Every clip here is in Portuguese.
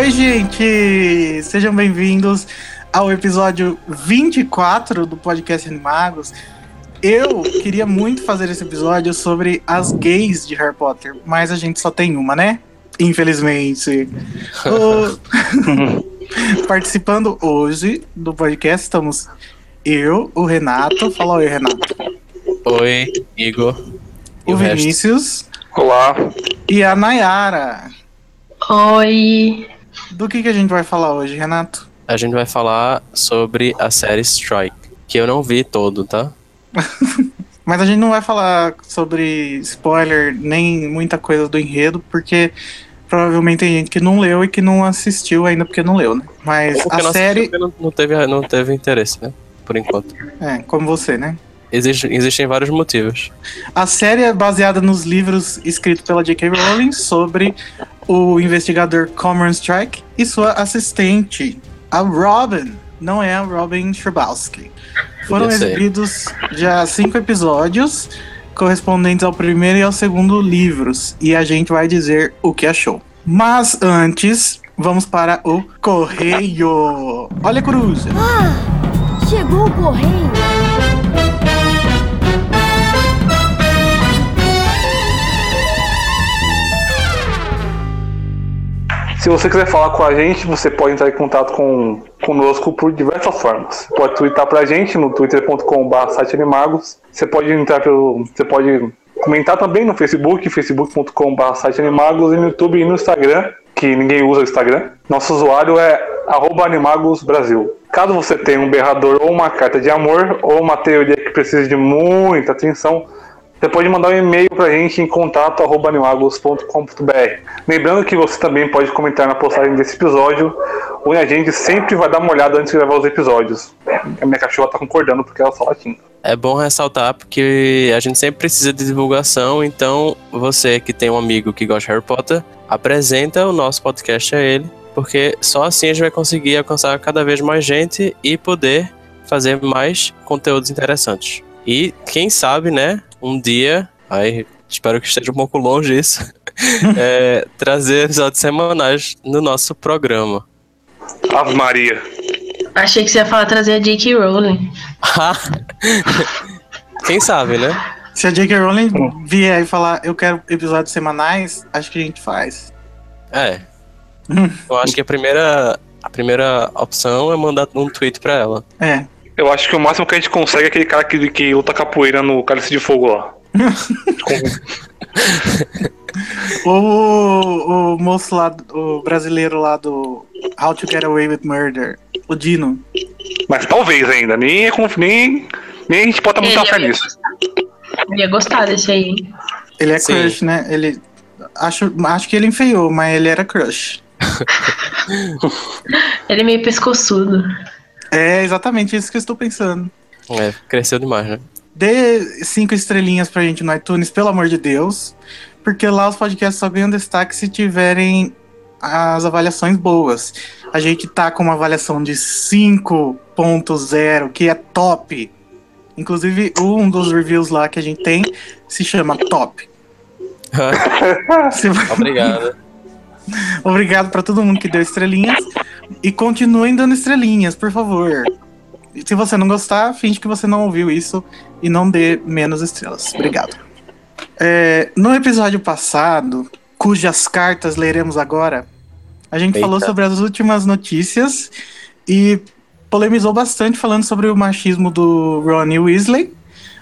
Oi, gente! Sejam bem-vindos ao episódio 24 do podcast Animagos. Eu queria muito fazer esse episódio sobre as gays de Harry Potter, mas a gente só tem uma, né? Infelizmente. O- Participando hoje do podcast estamos eu, o Renato. Fala oi, Renato. Oi, Igor. E O o resto? Vinícius Olá. e a Nayara. Oi. Do que, que a gente vai falar hoje, Renato? A gente vai falar sobre a série Strike, que eu não vi todo, tá? Mas a gente não vai falar sobre spoiler nem muita coisa do enredo, porque provavelmente tem gente que não leu e que não assistiu ainda porque não leu, né? Mas a não série. não teve, não teve interesse, né? Por enquanto. É, como você, né? Existe, existem vários motivos. A série é baseada nos livros escritos pela J.K. Rowling sobre o investigador Cameron Strike e sua assistente, a Robin. Não é a Robin Scherbatsky. Foram exibidos já cinco episódios correspondentes ao primeiro e ao segundo livros e a gente vai dizer o que achou. Mas antes, vamos para o correio. Olha a coruja. Chegou o correio. Se você quiser falar com a gente, você pode entrar em contato com, conosco por diversas formas. Pode twittar pra gente no twitter.com.br siteanimagos. Você pode entrar pelo. Você pode comentar também no Facebook, facebook.com.br siteanimagos e no YouTube e no Instagram, que ninguém usa o Instagram. Nosso usuário é animagosbrasil. Caso você tenha um berrador ou uma carta de amor, ou uma teoria que precise de muita atenção, você pode mandar um e-mail pra gente em contato arroba animagos.com.br. Lembrando que você também pode comentar na postagem desse episódio, onde a gente sempre vai dar uma olhada antes de gravar os episódios. A minha cachorra tá concordando porque ela só latindo. É bom ressaltar porque a gente sempre precisa de divulgação, então você que tem um amigo que gosta de Harry Potter, apresenta o nosso podcast a ele, porque só assim a gente vai conseguir alcançar cada vez mais gente e poder fazer mais conteúdos interessantes. E quem sabe, né, um dia, aí espero que esteja um pouco longe isso, é, trazer episódios semanais no nosso programa. Ave Maria. Achei que você ia falar trazer a J.K. Rowling. quem sabe, né? Se a J.K. Rowling vier e falar eu quero episódios semanais, acho que a gente faz. É. Eu acho que a primeira, a primeira opção é mandar um tweet pra ela. É. Eu acho que o máximo que a gente consegue é aquele cara que, que luta capoeira no Cálice de Fogo lá. Ou o, o moço lá, o brasileiro lá do How to Get Away with Murder, o Dino. Mas talvez ainda, nem, é conf- nem, nem a gente bota muita fé nisso. Eu ia gostar desse aí. hein? Ele é Sim. crush, né? Ele. Acho, acho que ele enfeiou, mas ele era crush. Ele é meio pescoçudo. É exatamente isso que eu estou pensando. É, cresceu demais, né? Dê cinco estrelinhas pra gente no iTunes, pelo amor de Deus. Porque lá os podcasts só ganham destaque se tiverem as avaliações boas. A gente tá com uma avaliação de 5.0, que é top. Inclusive, um dos reviews lá que a gente tem se chama Top. Obrigado. Obrigado pra todo mundo que deu estrelinhas. E continuem dando estrelinhas, por favor. E se você não gostar, finge que você não ouviu isso e não dê menos estrelas. Obrigado. É, no episódio passado, cujas cartas leremos agora, a gente Eita. falou sobre as últimas notícias e polemizou bastante falando sobre o machismo do Ronnie Weasley,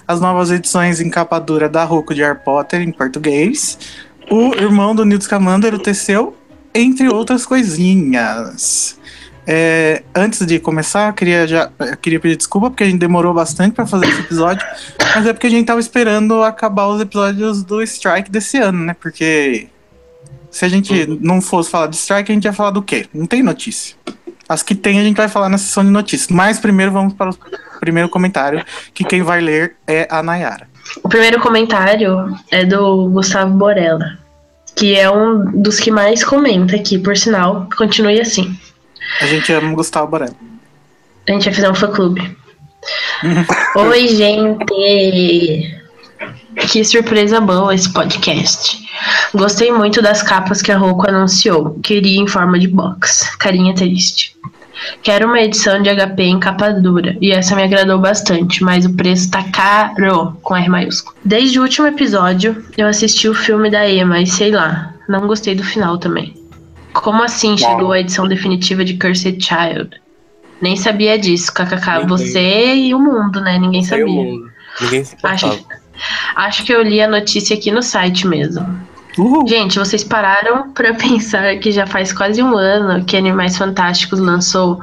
as novas edições em capa dura da Roku de Harry Potter em português, o irmão do Newt Scamander, o Teseu, entre outras coisinhas. É, antes de começar, eu queria, já, eu queria pedir desculpa porque a gente demorou bastante para fazer esse episódio, mas é porque a gente tava esperando acabar os episódios do Strike desse ano, né? Porque se a gente não fosse falar de Strike, a gente ia falar do quê? Não tem notícia. As que tem a gente vai falar na sessão de notícias. Mas primeiro vamos para o primeiro comentário, que quem vai ler é a Nayara. O primeiro comentário é do Gustavo Borella, que é um dos que mais comenta aqui, por sinal. Continue assim. A gente ama o Gustavo Borella. A gente vai fazer um fã-clube. Oi, gente! Que surpresa boa esse podcast. Gostei muito das capas que a Roku anunciou. Queria em forma de box. Carinha triste. Quero uma edição de HP em capa dura, e essa me agradou bastante, mas o preço tá caro, com R maiúsculo. Desde o último episódio, eu assisti o filme da Emma e sei lá, não gostei do final também. Como assim chegou a edição definitiva de Cursed Child? Nem sabia disso, kkk. Você e o mundo, né? Ninguém sabia. Ninguém se. Acho, acho que eu li a notícia aqui no site mesmo. Uhul. Gente, vocês pararam pra pensar que já faz quase um ano que Animais Fantásticos lançou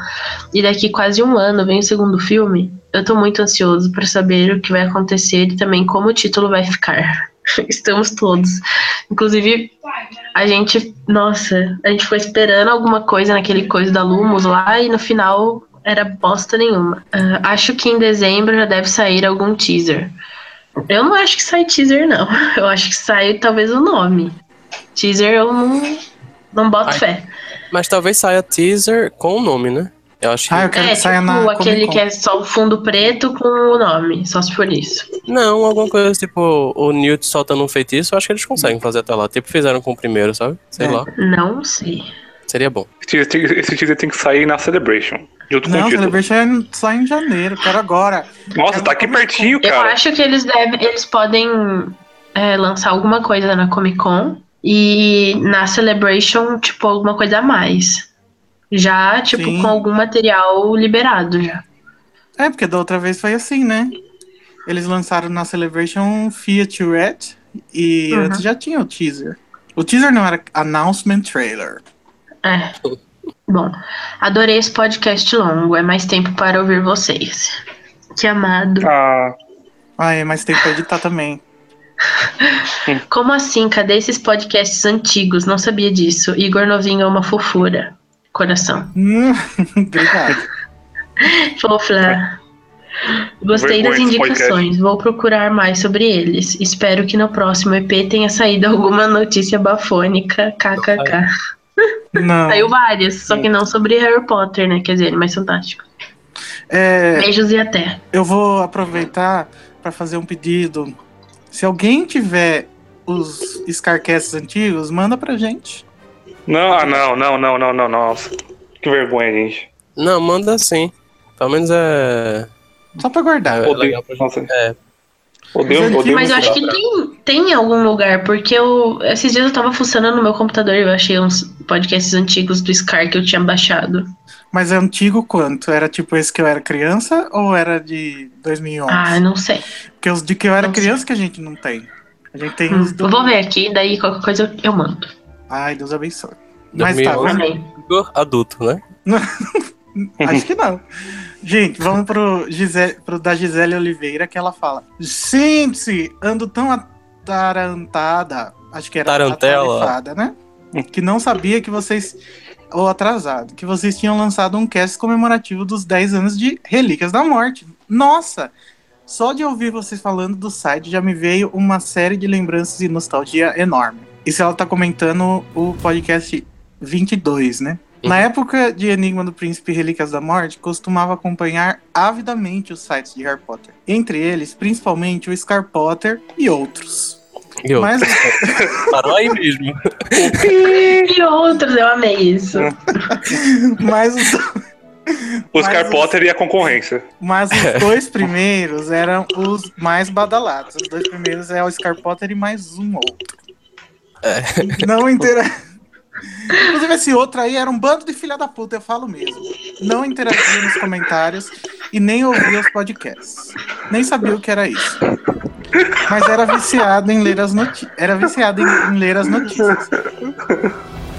e daqui quase um ano vem o segundo filme? Eu tô muito ansioso pra saber o que vai acontecer e também como o título vai ficar. Estamos todos. Inclusive, a gente, nossa, a gente ficou esperando alguma coisa naquele coisa da Lumos lá e no final era bosta nenhuma. Ah, acho que em dezembro já deve sair algum teaser. Eu não acho que sai teaser, não. Eu acho que sai talvez o nome. Teaser eu não, não boto Ai. fé. Mas talvez saia teaser com o nome, né? Eu acho que. Ah, eu quero É, que saia tipo na aquele que é só o fundo preto com o nome, só se for isso. Não, alguma coisa tipo o Newt soltando um feitiço, eu acho que eles conseguem fazer até lá. Tipo, fizeram com o primeiro, sabe? Sei É. lá. Não sei. Seria bom. Esse teaser, esse teaser tem que sair na Celebration. Junto com Não, o título. Celebration é só em janeiro, quero agora. Nossa, Quero tá aqui pertinho, Eu cara. acho que eles devem. Eles podem é, lançar alguma coisa na Comic Con e na Celebration, tipo, alguma coisa a mais. Já, tipo, Sim. com algum material liberado já. É, porque da outra vez foi assim, né? Eles lançaram na Celebration Featurette e Uhum. antes já tinha o teaser. O teaser não era announcement trailer. É. Bom, adorei esse podcast longo. É mais tempo para ouvir vocês. Que amado. Ah, Ah, é, mas tem que editar também. Como assim? Cadê esses podcasts antigos? Não sabia disso. Igor Novinho é uma fofura. Coração. Hum, Obrigado. Fofla. Gostei das indicações. Vou procurar mais sobre eles. Espero que no próximo EP tenha saído alguma notícia bafônica. KKK. Não. Saiu várias, só que não sobre Harry Potter, né? Quer dizer, mais fantástico. É, Beijos e até. eu vou aproveitar para fazer um pedido. Se alguém tiver os Scarcasts antigos, manda pra gente. não, ah, não, não, não, não, não, nossa. Que vergonha, gente. Não, manda sim. Pelo menos é. Só pra guardar. É legal pra gente. É. Odeio, odeio Mas eu acho que tem, tem em algum lugar, porque eu. Esses dias eu tava funcionando no meu computador e eu achei uns podcasts antigos do Scar que eu tinha baixado. Mas é antigo quanto? Era tipo esse que eu era criança ou era de 2011? Ah, não sei. Porque os de que eu era não criança que a gente não tem. A gente tem Hum, os do... eu vou ver aqui, daí qualquer coisa eu, eu mando. Ai, Deus abençoe. Mas tá, 2011. vamos... Amém. Igor adulto, né? acho que não. Gente, vamos pro, Gisele, pro da Gisele Oliveira, que ela fala: Gente, ando tão atarantada. Acho que era Tarantela. né? Que não sabia que vocês. Ou atrasado, que vocês tinham lançado um cast comemorativo dos 10 anos de Relíquias da Morte. Nossa! Só de ouvir vocês falando do site já me veio uma série de lembranças e nostalgia enorme. Isso ela tá comentando o podcast 22, né? Na época de Enigma do Príncipe e Relíquias da Morte, costumava acompanhar avidamente os sites de Harry Potter. Entre eles, principalmente o Scar Potter e outros. E eu, Mas, parou aí mesmo. E outros, eu amei isso. mas, os, O Scar mas- Potter e a concorrência. mas os dois primeiros eram os mais badalados. Os dois primeiros é o Scar Potter e mais um outro. Não interagia. Inclusive, esse outro aí era um bando de filha da puta, eu falo mesmo. Não interagia nos comentários e nem ouvia os podcasts. Nem sabia o que era isso. Mas era viciado em ler as notícias. Era viciado em, em ler as notícias.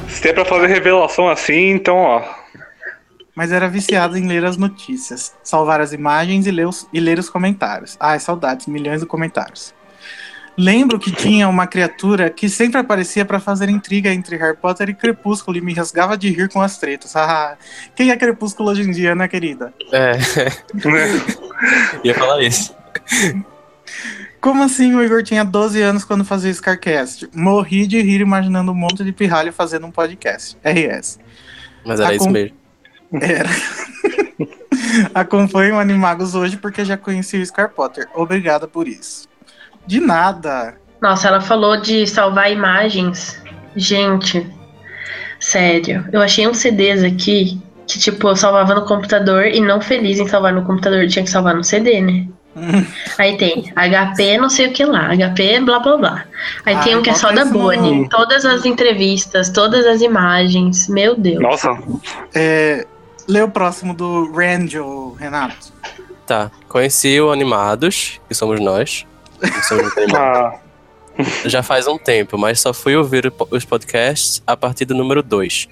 Se é pra fazer revelação assim, então, ó. Mas era viciado em ler as notícias, salvar as imagens e ler os, e ler os comentários. Ai, saudades, milhões de comentários. Lembro que tinha uma criatura que sempre aparecia pra fazer intriga entre Harry Potter e Crepúsculo e me rasgava de rir com as tretas. Ah, quem é Crepúsculo hoje em dia, né, querida? É, ia falar isso. Como assim o Igor tinha 12 anos quando fazia Scarcast? Morri de rir imaginando um monte de pirralho fazendo um podcast. RS. Mas era Tá isso mesmo. Era. Acompanho o Animagos hoje porque já conheci o Scar Potter. Obrigada por isso. De nada. Nossa, ela falou de salvar imagens. Gente, sério. Eu achei uns CDs aqui que, tipo, eu salvava no computador e não feliz em salvar no computador, tinha que salvar no CD, né? Aí tem HP não sei o que lá, HP blá blá blá. Aí Ah, tem um que é só bota da Bonnie. Todas as entrevistas, todas as imagens. Meu Deus. Nossa, É, lê o próximo do Rangel, Renato. Tá. Conheci o Animados, que somos nós. Ah, Já faz um tempo, mas só fui ouvir os podcasts a partir do número 2.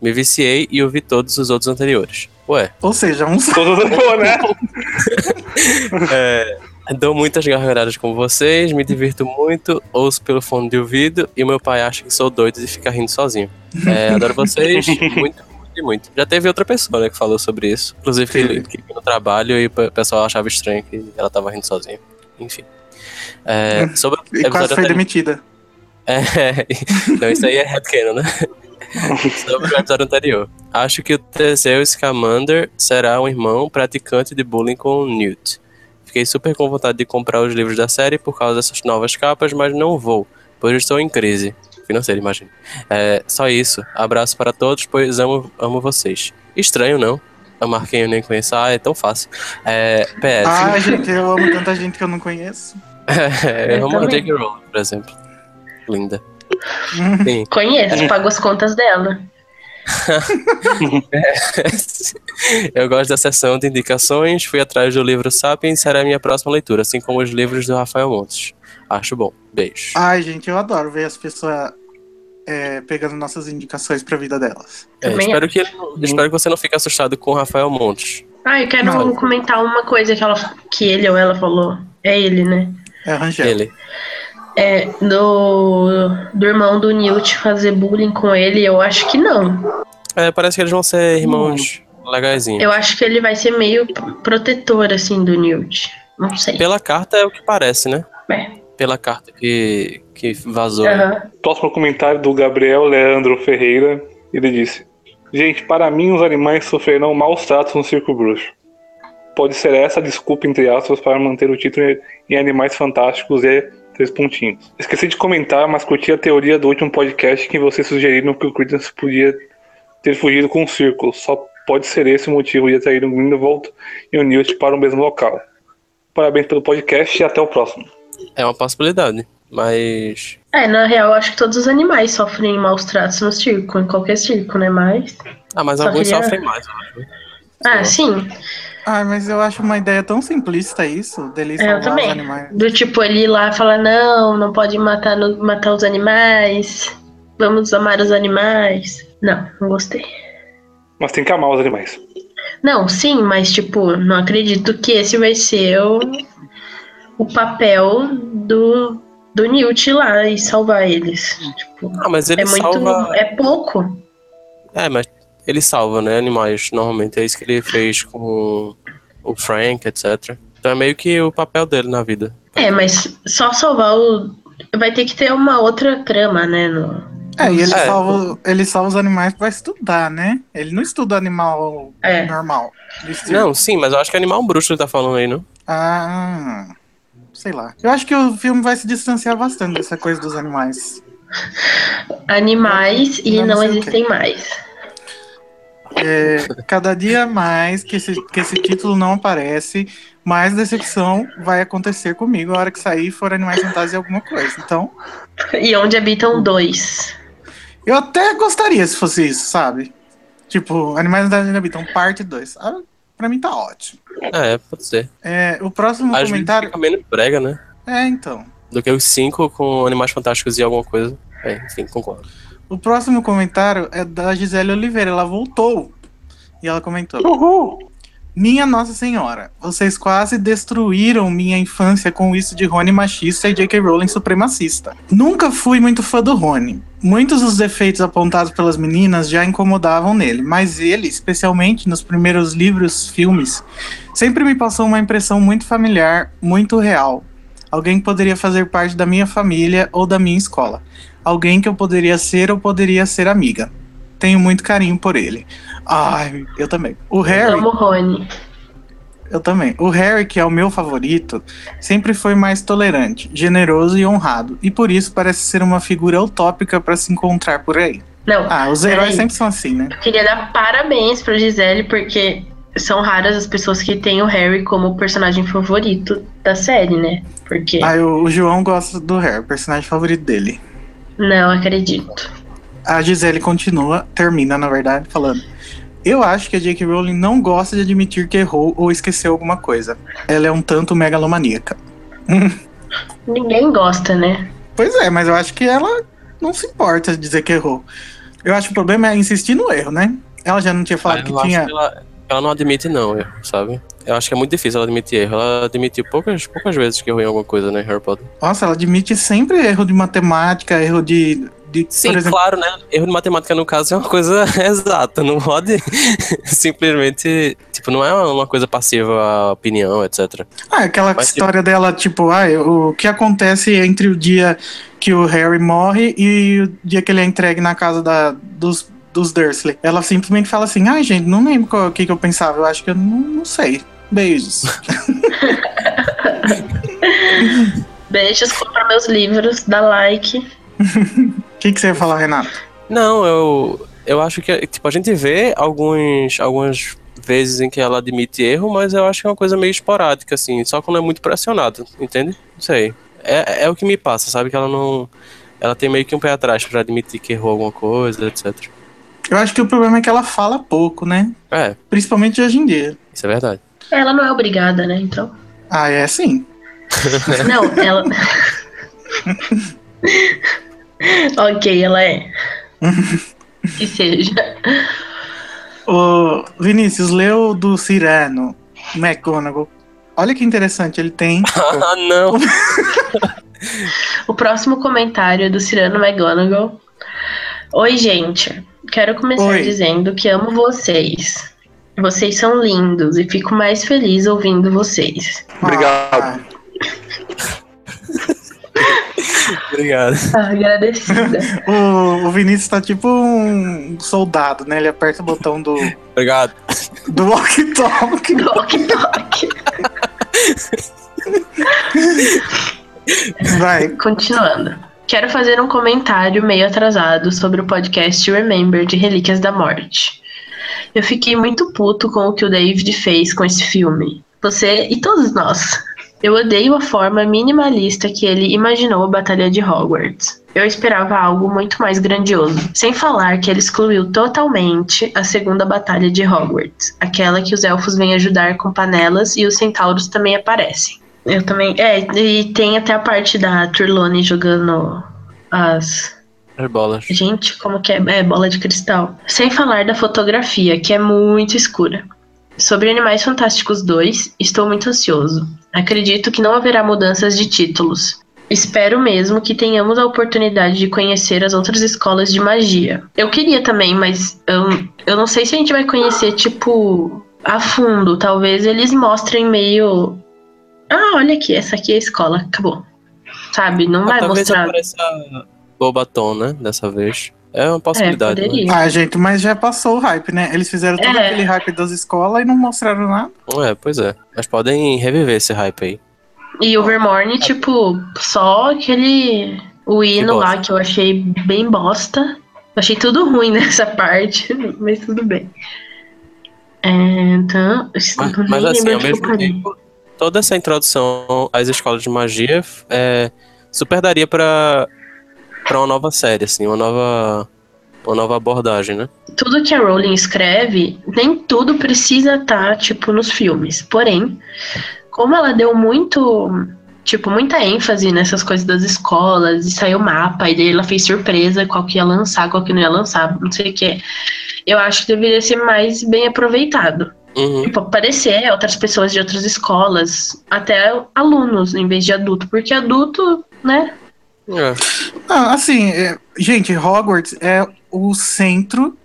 Me viciei e ouvi todos os outros anteriores. Ué, Ou seja, um só. todo mundo, né? é, dou muitas gargalhadas com vocês, me divirto muito, ouço pelo fone de ouvido e meu pai acha que sou doido de ficar rindo sozinho. É, adoro vocês muito, muito e muito. Já teve outra pessoa né, que falou sobre isso, inclusive que, que no trabalho e o pe- pessoal achava estranho que ela tava rindo sozinha. Enfim. É, sobre o E quase episódio foi anterior- demitida. É, não, isso aí é headcanon, né? Sobre o episódio anterior. Acho que o Teseu Scamander será um irmão praticante de bullying com o Newt. Fiquei super com vontade de comprar os livros da série por causa dessas novas capas, mas não vou, pois estou em crise. Financeira, imagino. É, só isso. Abraço para todos, pois amo, amo vocês. Estranho, não? Amar quem eu nem conheço. Ah, é tão fácil. É, PS. Ah, gente, eu amo tanta gente que eu não conheço. Eu Eu amo a também. J.K. Rowling, por exemplo. Linda. Hum, Sim. Conheço, pago as contas dela. Eu gosto da sessão de indicações, fui atrás do livro Sapiens, será a minha próxima leitura, assim como os livros do Rafael Montes. Acho bom. Beijo. Ai, gente, eu adoro ver as pessoas é, pegando nossas indicações pra vida delas. É, espero, que, espero que você não fique assustado com o Rafael Montes. Ah, eu quero Não. comentar uma coisa que, ela, que ele ou ela falou. É ele, né? É Rangel. Ele. É, do, do irmão do Newt fazer bullying com ele, eu acho que não. É, parece que eles vão ser irmãos legaisinhos. Eu acho que ele vai ser meio protetor, assim, do Newt. Não sei. Pela carta é o que parece, né? É. Pela carta que, que vazou. Aham. Próximo comentário do Gabriel Leandro Ferreira. Ele disse: Gente, para mim os animais sofrerão maus tratos no circo bruxo. Pode ser essa a desculpa, entre aspas, para manter o título em Animais Fantásticos e três pontinhos. Esqueci de comentar, mas curti a teoria do último podcast que vocês sugeriram que o Credence podia ter fugido com o circo. Só pode ser esse o motivo de atrair o Grindelwald e o Newt para o mesmo local. Parabéns pelo podcast e até o próximo. É uma possibilidade. Mas. É, na real, eu acho que todos os animais sofrem maus tratos no circo, em qualquer circo, né? Mas. Ah, mas Só alguns queria- sofrem mais, eu acho. Ah, sim. Ai, mas eu acho uma ideia tão simplista isso, dele É, salvar Eu os também. animais. Do tipo, ele ir lá e falar, não, não pode matar, no- matar os animais. Vamos amar os animais. Não, não gostei. Mas tem que amar os animais. Não, sim, mas tipo, não acredito que esse vai ser o, o papel do, do Newt lá e salvar eles. Tipo, Ah, mas ele é muito. salva. É pouco. É, mas ele salva, né, animais, normalmente. É isso que ele fez com o Frank, etc. Então é meio que o papel dele na vida. É, mas só salvar o. Vai ter que ter uma outra trama, né? No... É, e ele, É. salva, ele salva os animais pra estudar, né? Ele não estuda animal É. normal. Não, sim, mas eu acho que é animal bruxo ele tá falando aí, não? Ah, sei lá. Eu acho que o filme vai se distanciar bastante dessa coisa dos animais. Animais e Não, não não sei o quê. existem mais. É, cada dia mais que esse, que esse título não aparece, mais decepção vai acontecer comigo a hora que sair for Animais Fantásticos e alguma coisa. Então, E onde habitam dois. eu até gostaria se fosse isso, sabe? Tipo, Animais Fantásticos habitam parte 2. Ah, pra mim tá ótimo. É, pode ser. É, o próximo Às vezes comentário. fica menos brega, né? É, então. Do que os cinco com animais fantásticos e alguma coisa. É, enfim, concordo. O próximo comentário é da Gisele Oliveira. Ela voltou. E ela comentou: Uhul! Minha Nossa Senhora, vocês quase destruíram minha infância com isso de Rony machista e J.K. Rowling supremacista. Nunca fui muito fã do Rony. Muitos dos defeitos apontados pelas meninas já incomodavam nele, mas ele, especialmente nos primeiros livros, filmes, sempre me passou uma impressão muito familiar, muito real. Alguém que poderia fazer parte da minha família ou da minha escola. Alguém que eu poderia ser ou poderia ser amiga. Tenho muito carinho por ele. Ai, eu também. O Harry. Amo Rony. Eu também. O Harry, que é o meu favorito, sempre foi mais tolerante, generoso e honrado, e por isso parece ser uma figura utópica para se encontrar por aí. Não. Ah, os heróis sempre são assim, né? Eu queria dar parabéns pra Gisele, porque são raras as pessoas que têm o Harry como personagem favorito da série, né? Porque. Ah, o, o João gosta do Harry, personagem favorito dele. Não acredito. A Gisele continua, termina, na verdade, falando. Eu acho que a J.K. Rowling não gosta de admitir que errou ou esqueceu alguma coisa. Ela é um tanto megalomaníaca. Ninguém gosta, né? Pois é, mas eu acho que ela não se importa de dizer que errou. Eu acho que o problema é insistir no erro, né? Ela já não tinha falado Ah, que tinha. que ela, ela não admite, não, erro, sabe? Eu acho que é muito difícil ela admitir erro. Ela admitiu poucas, poucas vezes que errou em alguma coisa, né, Harry Potter? Nossa, ela admite sempre erro de matemática, erro de. de Sim, exemplo, claro, né? Erro de matemática, no caso, é uma coisa exata. Não pode simplesmente. Tipo, não é uma coisa passiva à opinião, etc. Ah, aquela Mas, tipo- história dela, tipo, ah, o que acontece entre o dia que o Harry morre e o dia que ele é entregue na casa da, dos, dos Dursley. Ela simplesmente fala assim, ai gente, não lembro o que, que eu pensava, eu acho que eu não, não sei. Beijos. Beijos, compra meus livros, dá like. O que, que você ia falar, Renato? Não, eu. Eu acho que, tipo, a gente vê alguns, algumas vezes em que ela admite erro, mas eu acho que é uma coisa meio esporádica, assim, só quando é muito pressionado, entende? Não sei. É, é o que me passa, sabe? Que ela não. Ela tem meio que um pé atrás pra admitir que errou alguma coisa, etc. Eu acho que o problema é que ela fala pouco, né? É, Principalmente hoje em dia. isso é verdade. Ela não é obrigada, né? Então. Ah, é sim. Não, ela. ok, ela é. Que seja. O Vinícius, leu do Cirano, McGonagall. Olha que interessante, ele tem. Ah, não! O próximo comentário é do Cirano McGonagall. Oi, gente. Quero começar Oi. dizendo que amo vocês. Vocês são lindos e fico mais feliz ouvindo vocês. Obrigado. Ah, Obrigado. Ah, agradecida. o, o Vinícius tá tipo um soldado, né? Ele aperta o botão do, Obrigado. do walkie-talkie. toque, toque. Vai. Continuando. Quero fazer um comentário meio atrasado sobre o podcast Remember de Relíquias da Morte. Eu fiquei muito puto com o que o David fez com esse filme. Você e todos nós. Eu odeio a forma minimalista que ele imaginou a Batalha de Hogwarts. Eu esperava algo muito mais grandioso. Sem falar que ele excluiu totalmente a segunda Batalha de Hogwarts, aquela que os elfos vêm ajudar com panelas e os centauros também aparecem. Eu também. É, e tem até a parte da Trelawney jogando as. As bolas. Gente, como que é? É, bola de cristal. Sem falar da fotografia, que é muito escura. Sobre Animais Fantásticos 2, estou muito ansioso. Acredito que não haverá mudanças de títulos. Espero mesmo que tenhamos a oportunidade de conhecer as outras escolas de magia. Eu queria também, mas eu, eu não sei se a gente vai conhecer, tipo, a fundo. Talvez eles mostrem meio. Ah, olha aqui, essa aqui é a escola. Acabou. Sabe? Não vai Talvez mostrar. apareça Bobaton, né? Dessa vez. É uma possibilidade. né? poderia. Ah, gente, mas já passou o hype, né? Eles fizeram todo É. aquele hype das escolas e não mostraram nada. É, pois é. Mas podem reviver esse hype aí. E o Vermorne, tipo, só aquele. O hino lá que eu achei bem bosta. Eu achei tudo ruim nessa parte, mas tudo bem. É, então. Mas, mas assim, ao mesmo tempo, toda essa introdução às escolas de magia é, super daria pra, pra uma nova série, assim, uma nova, uma nova abordagem, né? Tudo que a Rowling escreve, nem tudo precisa estar, tipo, nos filmes. Porém, como ela deu muito. Tipo, muita ênfase nessas coisas das escolas, e saiu mapa, e daí ela fez surpresa qual que ia lançar, qual que não ia lançar, não sei o que. Eu acho que deveria ser mais bem aproveitado. Uhum. Tipo, aparecer outras pessoas de outras escolas, até alunos, em vez de adulto. Porque adulto, né? É. Ah, assim, é, gente, Hogwarts é o centro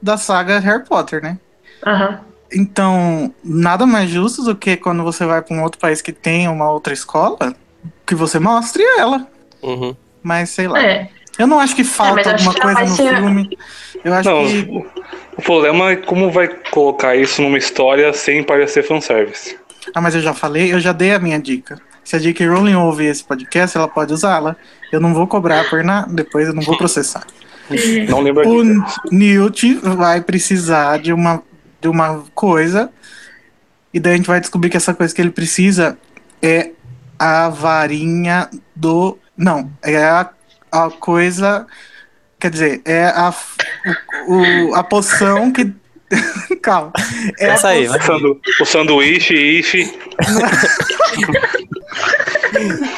da saga Harry Potter, né? Aham. Então, nada mais justo do que quando você vai para um outro país que tem uma outra escola, que você mostre ela. Uhum. Mas sei lá. É. Eu não acho que falta acho alguma que coisa no ser- filme. Eu acho Não, que. o problema é como vai colocar isso numa história sem parecer fanservice. Ah, mas eu já falei, eu já dei a minha dica. Se a J.K. Rowling ouve esse podcast, ela pode usá-la. Eu não vou cobrar por nada, depois eu não vou processar. Não lembro O. Newt vai precisar de uma, de uma coisa, e daí a gente vai descobrir que essa coisa que ele precisa é a varinha do. Não, é a, a coisa. Quer dizer, é a, o, o- a poção que. Calma. É Essa aí, O, vai. sandu, o sanduíche, ife.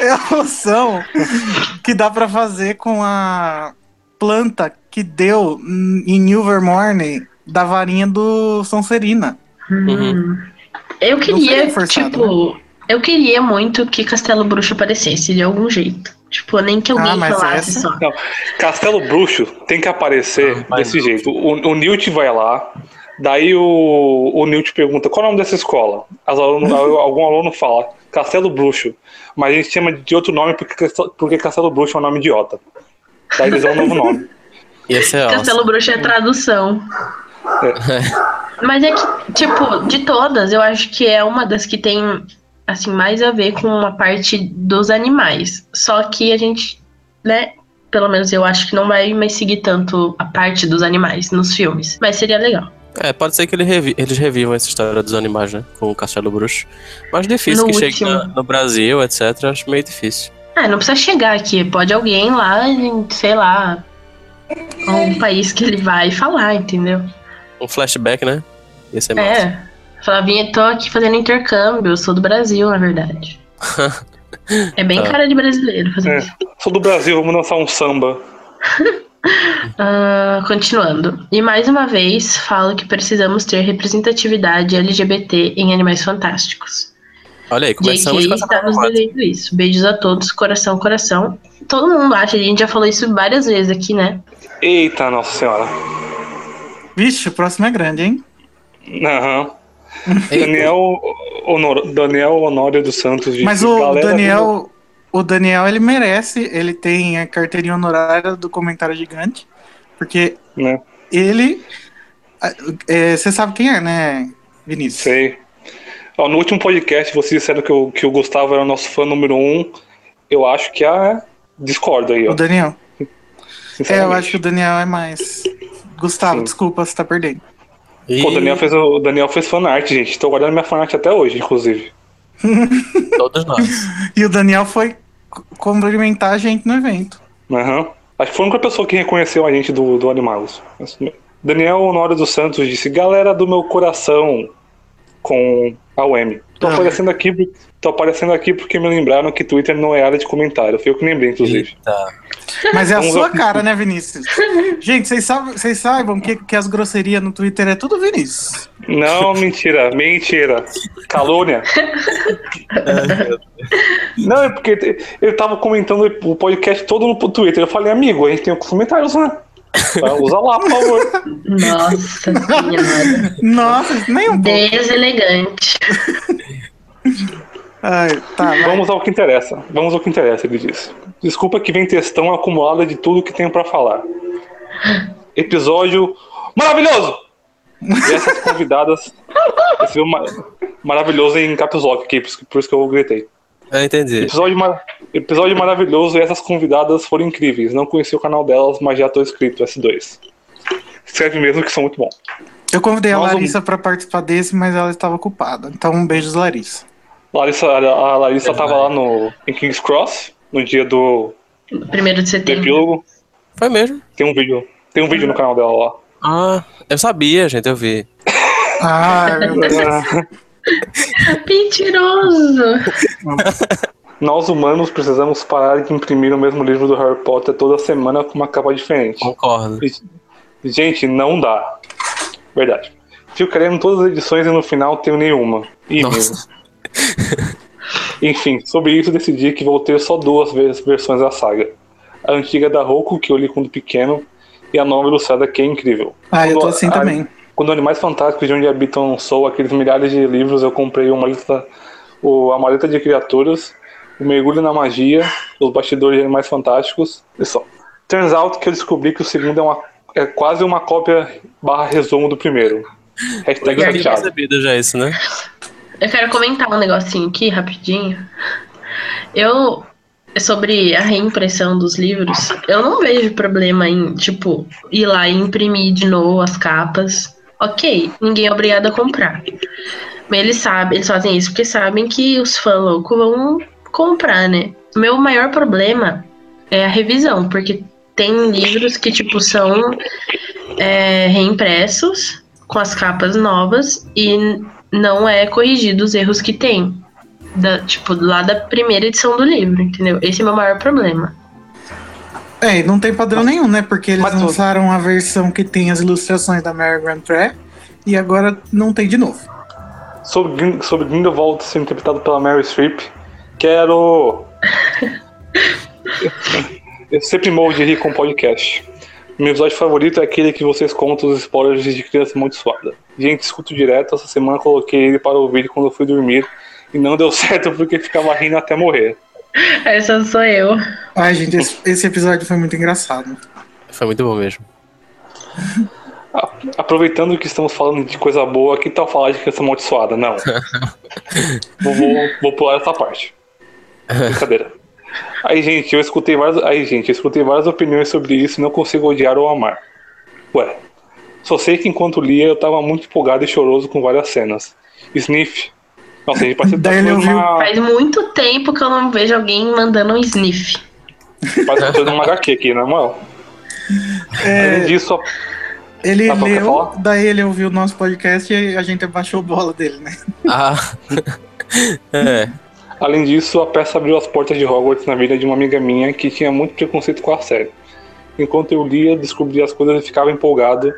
É a poção que dá pra fazer com a planta que deu em Ilvermorny da varinha do Sonserina. Hum. Eu queria, forçado, tipo, eu queria muito que Castelo Bruxo aparecesse de algum jeito. Tipo, nem que alguém Ah, mas falasse essa- só. Não, Castelo Bruxo tem que aparecer vai desse não. jeito. O, o Newt vai lá, daí o, o Newt pergunta qual é o nome dessa escola. As aluno- algum aluno fala Castelo Bruxo, mas a gente chama de outro nome porque, Castelo- porque Castelo Bruxo é um nome idiota. Daí eles dão um novo nome. Ser Castelo awesome. Bruxo é tradução. Mas é que, tipo, de todas, eu acho que é uma das que tem, assim, mais a ver com uma parte dos animais. Só que a gente, né, pelo menos eu acho que não vai mais seguir tanto a parte dos animais nos filmes. Mas seria legal. É, pode ser que ele revi- eles revivam essa história dos animais, né? Com o Castelo Bruxo. Mas difícil No que chegue último. na- no Brasil, etc. Acho meio difícil. Ah, não precisa chegar aqui. Pode alguém lá, em, sei lá, um país que ele vai falar, entendeu? Um flashback, né? Ia ser massa. É. Vim, tô aqui fazendo intercâmbio, eu sou do Brasil, na verdade. É bem Tá. cara de brasileiro fazer É. isso. Sou do Brasil, vamos dançar um samba. Ah, continuando. E mais uma vez, falo que precisamos ter representatividade LGBT em Animais Fantásticos. Olha aí, começamos JK com essa está nos devendo isso. Beijos a todos, coração, coração. Todo mundo acha, a gente já falou isso várias vezes aqui, né? Eita, nossa senhora. Vixe, o próximo é grande, hein? Aham. Daniel, Honor, Daniel Honório dos Santos Mas o "Galera do Daniel, o Daniel, ele merece, ele tem a carteirinha honorária do comentário gigante, porque né? ele, é, você sabe quem é, né, Vinícius? Sei. Ó, no último podcast, vocês disseram que o, que o Gustavo era o nosso fã número um. Eu acho que a. Discordo aí, O ó. Daniel. É, eu acho que o Daniel é mais. Gustavo, Sim. desculpa, você tá perdendo. E Pô, o Daniel fez, o Daniel fez fanart, gente. Tô guardando minha fanart até hoje, inclusive. todos nós. E o Daniel foi cumprimentar a gente no evento. Aham. Acho que foi a única pessoa que reconheceu a gente do, do Animagos. Daniel Honório dos Santos disse: Galera do meu coração, com a UM. Tô Ah. aparecendo aqui, tô aparecendo aqui porque me lembraram que Twitter não é área de comentário. Foi eu que lembrei, inclusive. Eita. Mas é a Vamos sua ao- cara, né, Vinícius? Gente, vocês saibam que, que as grosserias no Twitter é tudo Vinícius. Não, mentira, mentira. Calúnia. Não, é porque ele tava comentando o podcast todo no Twitter. Eu falei, amigo, a gente tem os comentários, né? Usa lá, por favor. Nossa senhora. Nossa, nem um pouco. Deselegante. Ai, tá. Vamos ao que interessa. Vamos ao que interessa, ele disse. Desculpa que vem textão acumulada de tudo que tenho pra falar. Episódio maravilhoso! E essas convidadas. Esse viu ma- maravilhoso em caps lock isso- por isso que eu gritei. Eu entendi. Episódio, mar- episódio maravilhoso e essas convidadas foram incríveis. Não conheci o canal delas, mas já tô inscrito, S2. Escreve mesmo que são muito bons. Eu convidei a Nós Larissa pra participar desse, mas ela estava ocupada. Então, um beijo, Larissa. Larissa, a Larissa tava lá no, em King's Cross, no dia do, Primeiro de setembro. epílogo. Foi mesmo. Tem um vídeo. Tem um vídeo no canal dela lá. Ah, eu sabia, gente, eu vi. Ai, meu Deus. Mentiroso. Nós humanos precisamos parar de imprimir o mesmo livro do Harry Potter toda semana com uma capa diferente. Concordo. Gente, não dá. Verdade. Fico querendo todas as edições e no final tenho nenhuma. Ih, Nossa. mesmo. Enfim, sobre isso decidi que vou ter só duas versões da saga. A antiga da Roku, que eu li quando pequeno, e a nova ilustrada, que é incrível. Ah, eu tô Quando assim a- também. Quando Animais Fantásticos de Onde Habitam Sou, aqueles milhares de livros, eu comprei uma lista, o, a maleta de criaturas, o Mergulho na Magia, os bastidores de Animais Fantásticos, e só. Turns out que eu descobri que o segundo é, uma, é quase uma cópia barra resumo do primeiro. Hashtag Eu já percebido já isso, né? Eu quero comentar um negocinho aqui rapidinho. Eu sobre a reimpressão dos livros, eu não vejo problema em, tipo, ir lá e imprimir de novo as capas. Ok, ninguém é obrigado a comprar. Mas eles sabem, eles fazem isso porque sabem que os fãs loucos vão comprar, né? Meu maior problema é a revisão, porque tem livros que, tipo, são é, reimpressos com as capas novas e não é corrigido os erros que tem. Da, tipo, lá da primeira edição do livro, entendeu? Esse é o meu maior problema. É, e não tem padrão nenhum, né? Porque eles Mas lançaram a versão que tem as ilustrações da Mary Grand Pré e agora não tem de novo. Sobre, sobre Grindelwald ser interpretado pela Mary Streep, quero. Eu sempre morro de rir com podcast. Meu episódio favorito é aquele que vocês contam os spoilers de criança muito suada. Gente, escuto direto, essa semana coloquei ele para ouvir quando eu fui dormir e não deu certo porque ficava rindo até morrer. Essa sou eu. Ai, gente, esse, esse episódio foi muito engraçado. Foi muito bom mesmo. Aproveitando que estamos falando de coisa boa, que tal falar de criança amaldiçoada? Não. vou, vou, vou pular essa parte. Brincadeira. Aí, gente, eu escutei várias. Aí, gente, eu escutei várias opiniões sobre isso e não consigo odiar ou amar. Ué. Só sei que enquanto lia eu tava muito empolgado e choroso com várias cenas. Sniff. Nossa, a gente tá Daí ele uma, Faz muito tempo que eu não vejo alguém mandando um sniff. parece que tá fazendo uma HQ aqui, na moral. Além disso, a- Ele Tá leu, daí ele ouviu o nosso podcast e a gente abaixou a bola dele, né? Ah. é. Além disso, a peça abriu as portas de Hogwarts na vida de uma amiga minha que tinha muito preconceito com a série. Enquanto eu lia, descobria as coisas e ficava empolgado,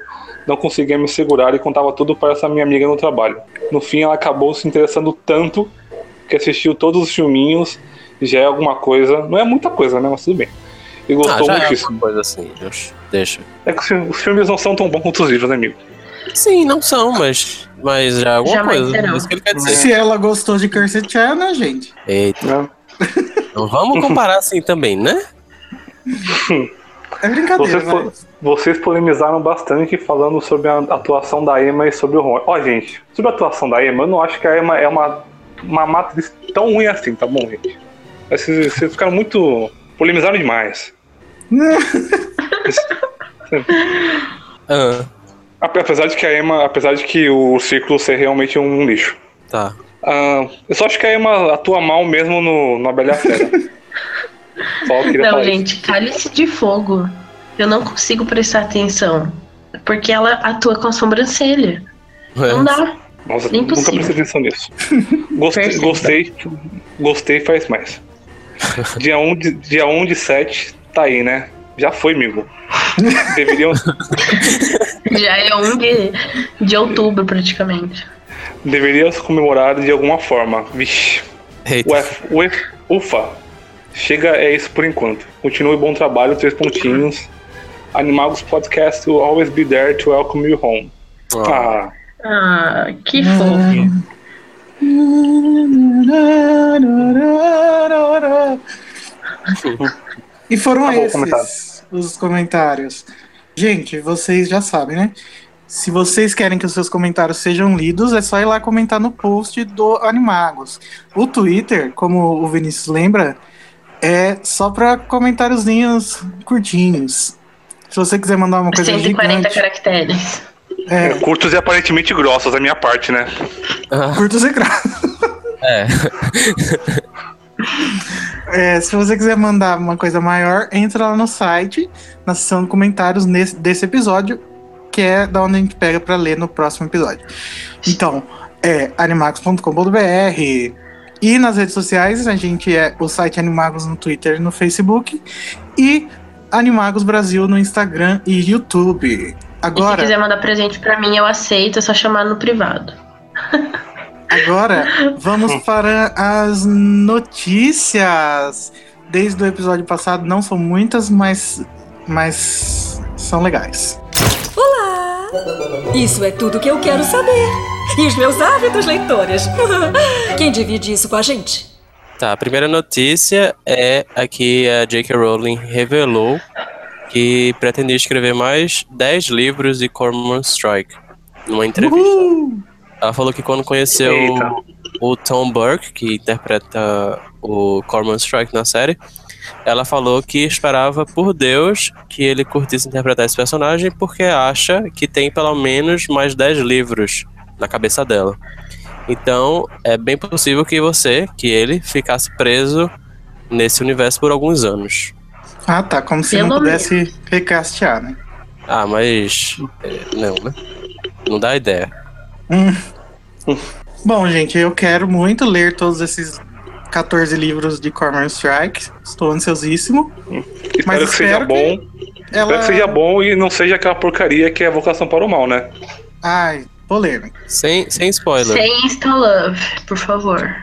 não conseguia me segurar e contava tudo para essa minha amiga no trabalho. No fim, ela acabou se interessando tanto que assistiu todos os filminhos, já é alguma coisa, não é muita coisa, né? Mas tudo bem. E Ah, gostou já é uma coisa assim. Deixa. É que os fi- os filmes não são tão bons quanto os livros, né, amigo? Sim, não são, mas, mas já é alguma Jamais coisa. serão. É isso que ele quer dizer. Se ela gostou de Cursed Child, né, gente? Eita, Né? não vamos comparar assim também, né? É brincadeira, Vocês, po- vocês polemizaram bastante falando sobre a atuação da Emma e sobre o Ron. Ó, gente, sobre a atuação da Emma, eu não acho que a Emma é uma, uma matriz tão ruim assim, tá bom, gente? Mas Vocês, vocês ficaram muito. polemizaram demais. Ah, Ape- Apesar de que a Emma, apesar de que o ciclo ser realmente um lixo. tá. Ah, eu só acho que a Emma atua mal mesmo no, na Bela e a Fera. Não, gente, cálice de fogo. Eu não consigo prestar atenção. Porque ela atua com a sobrancelha. Não dá. Nossa, nunca Impossível. prestei atenção nisso. Gostei, gostei, gostei faz mais. Dia 1 de, dia 1 de 7, tá aí, né? Já foi, amigo. Deveriam, Já é um de, de outubro, praticamente. deveriam se comemorar de alguma forma. Vixe. Eita. Ué, ué, ufa. Chega, é isso por enquanto. Continue bom trabalho, três pontinhos. Animagos Podcast will always be there to welcome you home. Ah, Ah, Ah, que fofo. E foram Acabou o esses comentário. os comentários. Gente, vocês já sabem, né? Se vocês querem que os seus comentários sejam lidos, é só ir lá comentar no post do Animagos. O Twitter, como o Vinícius lembra, é só para comentáriozinhos curtinhos. Se você quiser mandar uma coisa 140 gigante, caracteres. é, curtos e aparentemente grossos da minha parte, né? ah, curtos e grossos. é. É, se você quiser mandar uma coisa maior, entra lá no site, na seção de comentários nesse, desse episódio, que é da onde a gente pega para ler no próximo episódio. Então, é animagos.com.br. E nas redes sociais, a gente é o site Animagos no Twitter e no Facebook. E Animagos Brasil no Instagram e YouTube. E se Agora, quiser mandar presente pra mim, eu aceito, é só chamar no privado. agora vamos para as notícias. Desde o episódio passado não são muitas, mas, mas são legais. Isso é tudo que eu quero saber. E os meus hábitos leitores. Quem divide isso com a gente? Tá, a primeira notícia é aqui a J.K. Rowling revelou que pretendia escrever mais 10 livros de Cormoran Strike numa entrevista. Uhul! Ela falou que quando conheceu Eita. o Tom Burke, que interpreta o Cormoran Strike na série, ela falou que esperava por Deus que ele curtisse interpretar esse personagem porque acha que tem pelo menos mais 10 livros na cabeça dela. Então, é bem possível que você, que ele, ficasse preso nesse universo por alguns anos. Ah, tá. Como se não Pelo pudesse recastear, né? Ah, mas. é, não, né? Não dá ideia. Bom, gente, eu quero muito ler todos esses 14 livros de Cormoran Strike. Estou ansiosíssimo. Espero Mas que seja que bom. Ela... Espero que seja bom e não seja aquela porcaria que é a vocação para o mal, né? Ai, polêmica. Sem, sem spoiler. Sem Insta Love, por favor.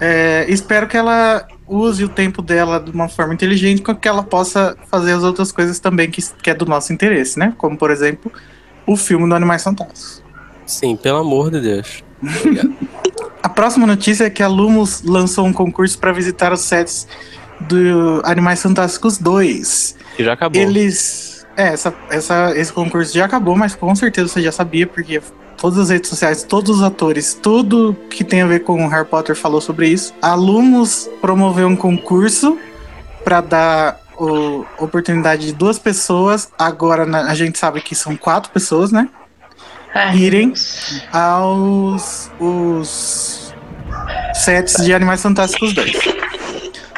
É, espero que ela use o tempo dela de uma forma inteligente, com que ela possa fazer as outras coisas também que, que é do nosso interesse, né? Como, por exemplo, o filme do Animais Fantásticos. Sim, pelo amor de Deus. A próxima notícia é que a Lumos lançou um concurso para visitar os sets do Animais Fantásticos 2. Que já acabou. Eles. É, essa, essa, esse concurso já acabou, mas com certeza você já sabia, porque todas as redes sociais, todos os atores, tudo que tem a ver com Harry Potter falou sobre isso. A Lumos promoveu um concurso para dar o, oportunidade de duas pessoas. Agora na- a gente sabe que são quatro pessoas, né? Ai, Irem. Deus. aos os sets de Animais Fantásticos 2.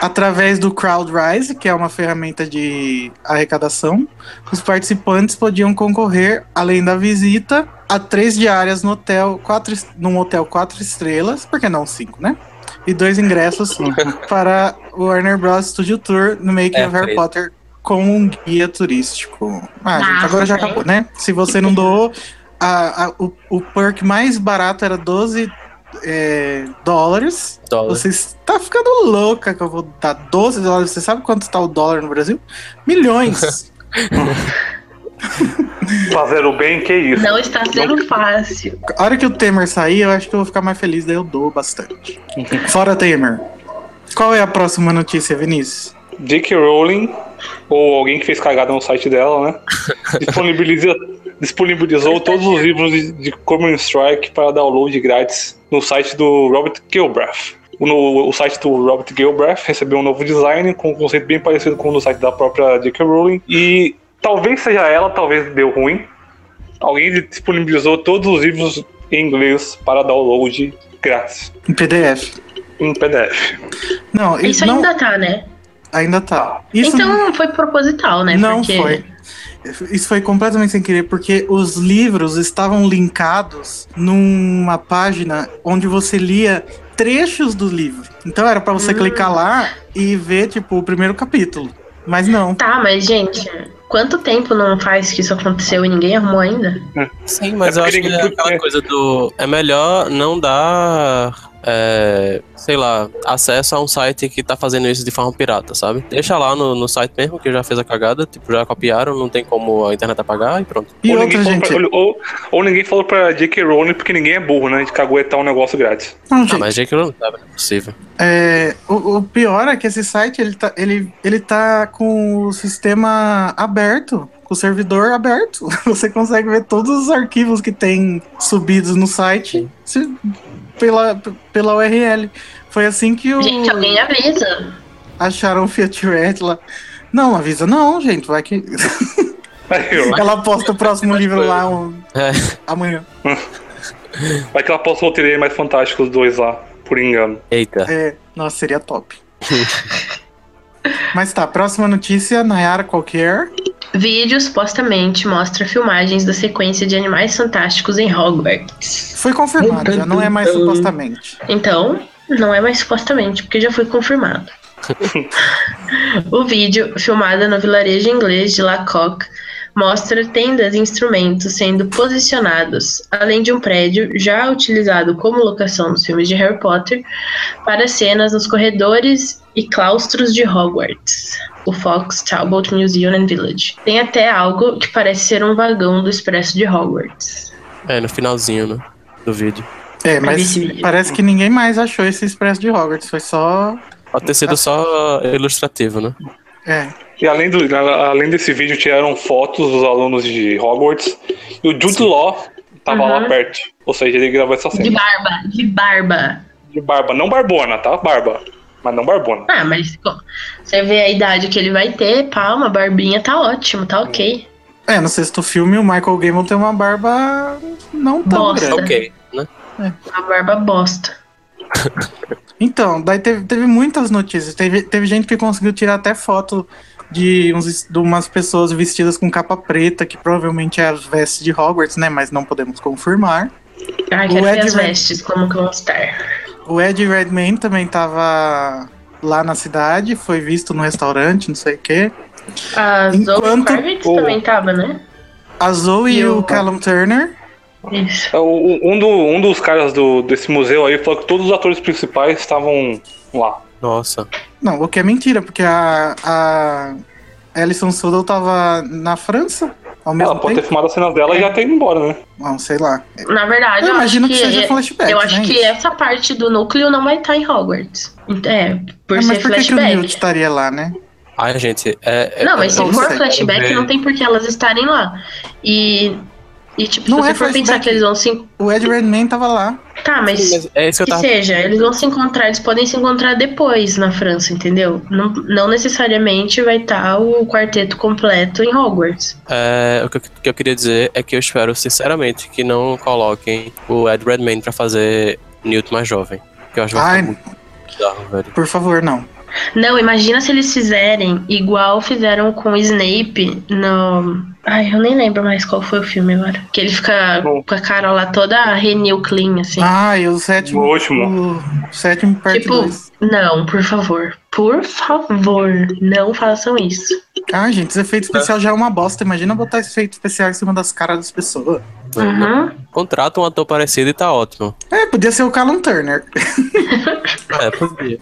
Através do CrowdRise, que é uma ferramenta de arrecadação, os participantes podiam concorrer, além da visita, a três diárias no hotel, quatro, num hotel quatro estrelas, por que não cinco, né? E dois ingressos para o Warner Bros. Studio Tour no Making É, of Harry. Potter com um guia turístico. Ah, gente, Nossa, agora já acabou, né? Se você não doou, a- a- o, o perk mais barato era 12 é, dólares. Dólar. Você está ficando louca que eu vou dar 12 dólares. Você sabe quanto está o dólar no Brasil? Milhões. Fazer o bem, que isso. Não está sendo fácil. A hora que o Temer sair, eu acho que eu vou ficar mais feliz, daí eu dou bastante. Fora Temer. Qual é a próxima notícia, Vinícius? J.K. Rowling, ou alguém que fez cagada no site dela, né? Disponibiliza, disponibilizou todos os livros de, de Common Strike para download grátis no site do Robert Gilbrath. O, no- o site do Robert Gilbrath recebeu um novo design com um conceito bem parecido com o do site da própria J.K. Rowling. E talvez seja ela, talvez deu ruim. Alguém disponibilizou todos os livros em inglês para download grátis Em PDF. em PDF. Não, Isso não, ainda tá, né? ainda tá. Isso então foi proposital, né? não Porque foi. Isso foi completamente sem querer, porque os livros estavam linkados numa página onde você lia trechos do livro. Então era pra você Hum. clicar lá e ver, tipo, o primeiro capítulo. Mas não. Tá, mas gente, quanto tempo não faz que isso aconteceu e ninguém arrumou ainda? Sim, mas É eu acho que é aquela coisa do. É melhor não dar. É, sei lá, acesso a um site que tá fazendo isso de forma pirata, sabe? Deixa lá no, no site mesmo, que já fez a cagada, tipo, já copiaram, não tem como a internet apagar e pronto. E ou, outra, ninguém pra, ou, ou ninguém falou pra J.K. Rowling porque ninguém é burro, né? De caguetar um negócio grátis. Não, Ah, gente. mas Jake não sabe, não é possível. É, o, o pior é que esse site ele tá, ele, ele tá com o sistema aberto, com o servidor aberto. Você consegue ver todos os arquivos que tem subidos no site se- pela, pela URL. Foi assim que o, Gente, alguém avisa. acharam o Fiat Red lá. Não, avisa não, gente. Vai que. Ela posta o próximo livro lá um- É, amanhã. Vai que ela posta o roteiro mais fantástico os dois lá, por engano. eita. É, nossa, seria top. Mas tá, próxima notícia, Nayara qualquer. Vídeo supostamente mostra filmagens da sequência de Animais Fantásticos em Hogwarts. Foi confirmado, já não é mais supostamente. Então, não é mais supostamente, porque já foi confirmado. o vídeo, filmado no vilarejo inglês de Lacock, mostra tendas e instrumentos sendo posicionados, além de um prédio já utilizado como locação nos filmes de Harry Potter, para cenas nos corredores e claustros de Hogwarts, o Fox Talbot Museum and Village. Tem até algo que parece ser um vagão do expresso de Hogwarts. É, no finalzinho, né? Do vídeo. É, mas parece que ninguém mais achou esse Expresso de Hogwarts. Foi só. Pode ter sido só ilustrativo, né? É. E além, do, além desse vídeo, tiraram fotos dos alunos de Hogwarts. E o Jude Law tava lá Uhum. perto. Ou seja, ele gravou essa De cena. barba, de barba. De barba. Não barbona, tá? Barba. Mas não barbona. Ah, mas você vê a idade que ele vai ter, palma, barbinha, tá ótimo, tá ok. É, no sexto filme o Michael Gambon tem uma barba não tão Bosta. grande. Ok, né? A barba bosta. Então, daí teve, teve muitas notícias. Teve, teve gente que conseguiu tirar até foto de, uns, de umas pessoas vestidas com capa preta, que provavelmente é as vestes de Hogwarts, né? Mas não podemos confirmar. Ai, quero O ver Ed as Red- vestes, como que vão estar. O Ed Redmayne também tava lá na cidade, foi visto no restaurante, não sei o quê. A Zoe Enquanto- Kravitz Oh. também tava, né? A Zoe e, E o o- Callum Turner. Isso. É, o- Um, do- um dos caras do, desse museu aí falou que todos os atores principais estavam lá. Nossa. Não, o que é mentira, porque a, a Alison Sudol tava na França ao mesmo Ela pode tempo. ter filmado as cenas dela e já ter ido embora, né? Não, sei lá. Na verdade, Eu eu, imagino acho que que, seja flashback, Eu acho né, que isso? essa parte do núcleo não vai estar em Hogwarts. É, por É, ser mas por que, que o flashback. Newt estaria lá, né? Ai, gente, é. é- Não, mas se Eu for flashback, não tem por que elas estarem lá. E, e tipo, Não se é você for pensar flashback. que eles vão se. O Ed Redmayne tava lá. Tá, mas. Sim, mas é isso que eu Que tava. seja, eles vão se encontrar, eles podem se encontrar depois na França, entendeu? Não, não necessariamente vai estar o quarteto completo em Hogwarts. É, o que eu, que eu queria dizer é que eu espero, sinceramente, que não coloquem o Ed Redmayne pra fazer Newt mais jovem. Que eu acho que vai Ai, muito bizarro, velho. por favor, não. Não, imagina se eles fizerem igual fizeram com o Snape no. Ai, eu nem lembro mais qual foi o filme agora. Que ele fica Bom. com a cara lá toda renew clean, assim. Ah, e o sétimo. O último. O sétimo parte tipo, 2. não, por favor. Por favor, não façam isso. Ah, gente, esse efeito especial já é uma bosta. Imagina botar esse efeito especial em cima das caras das pessoas. Uhum. Contrata um ator parecido e tá ótimo. É, podia ser o Callum Turner. É, podia.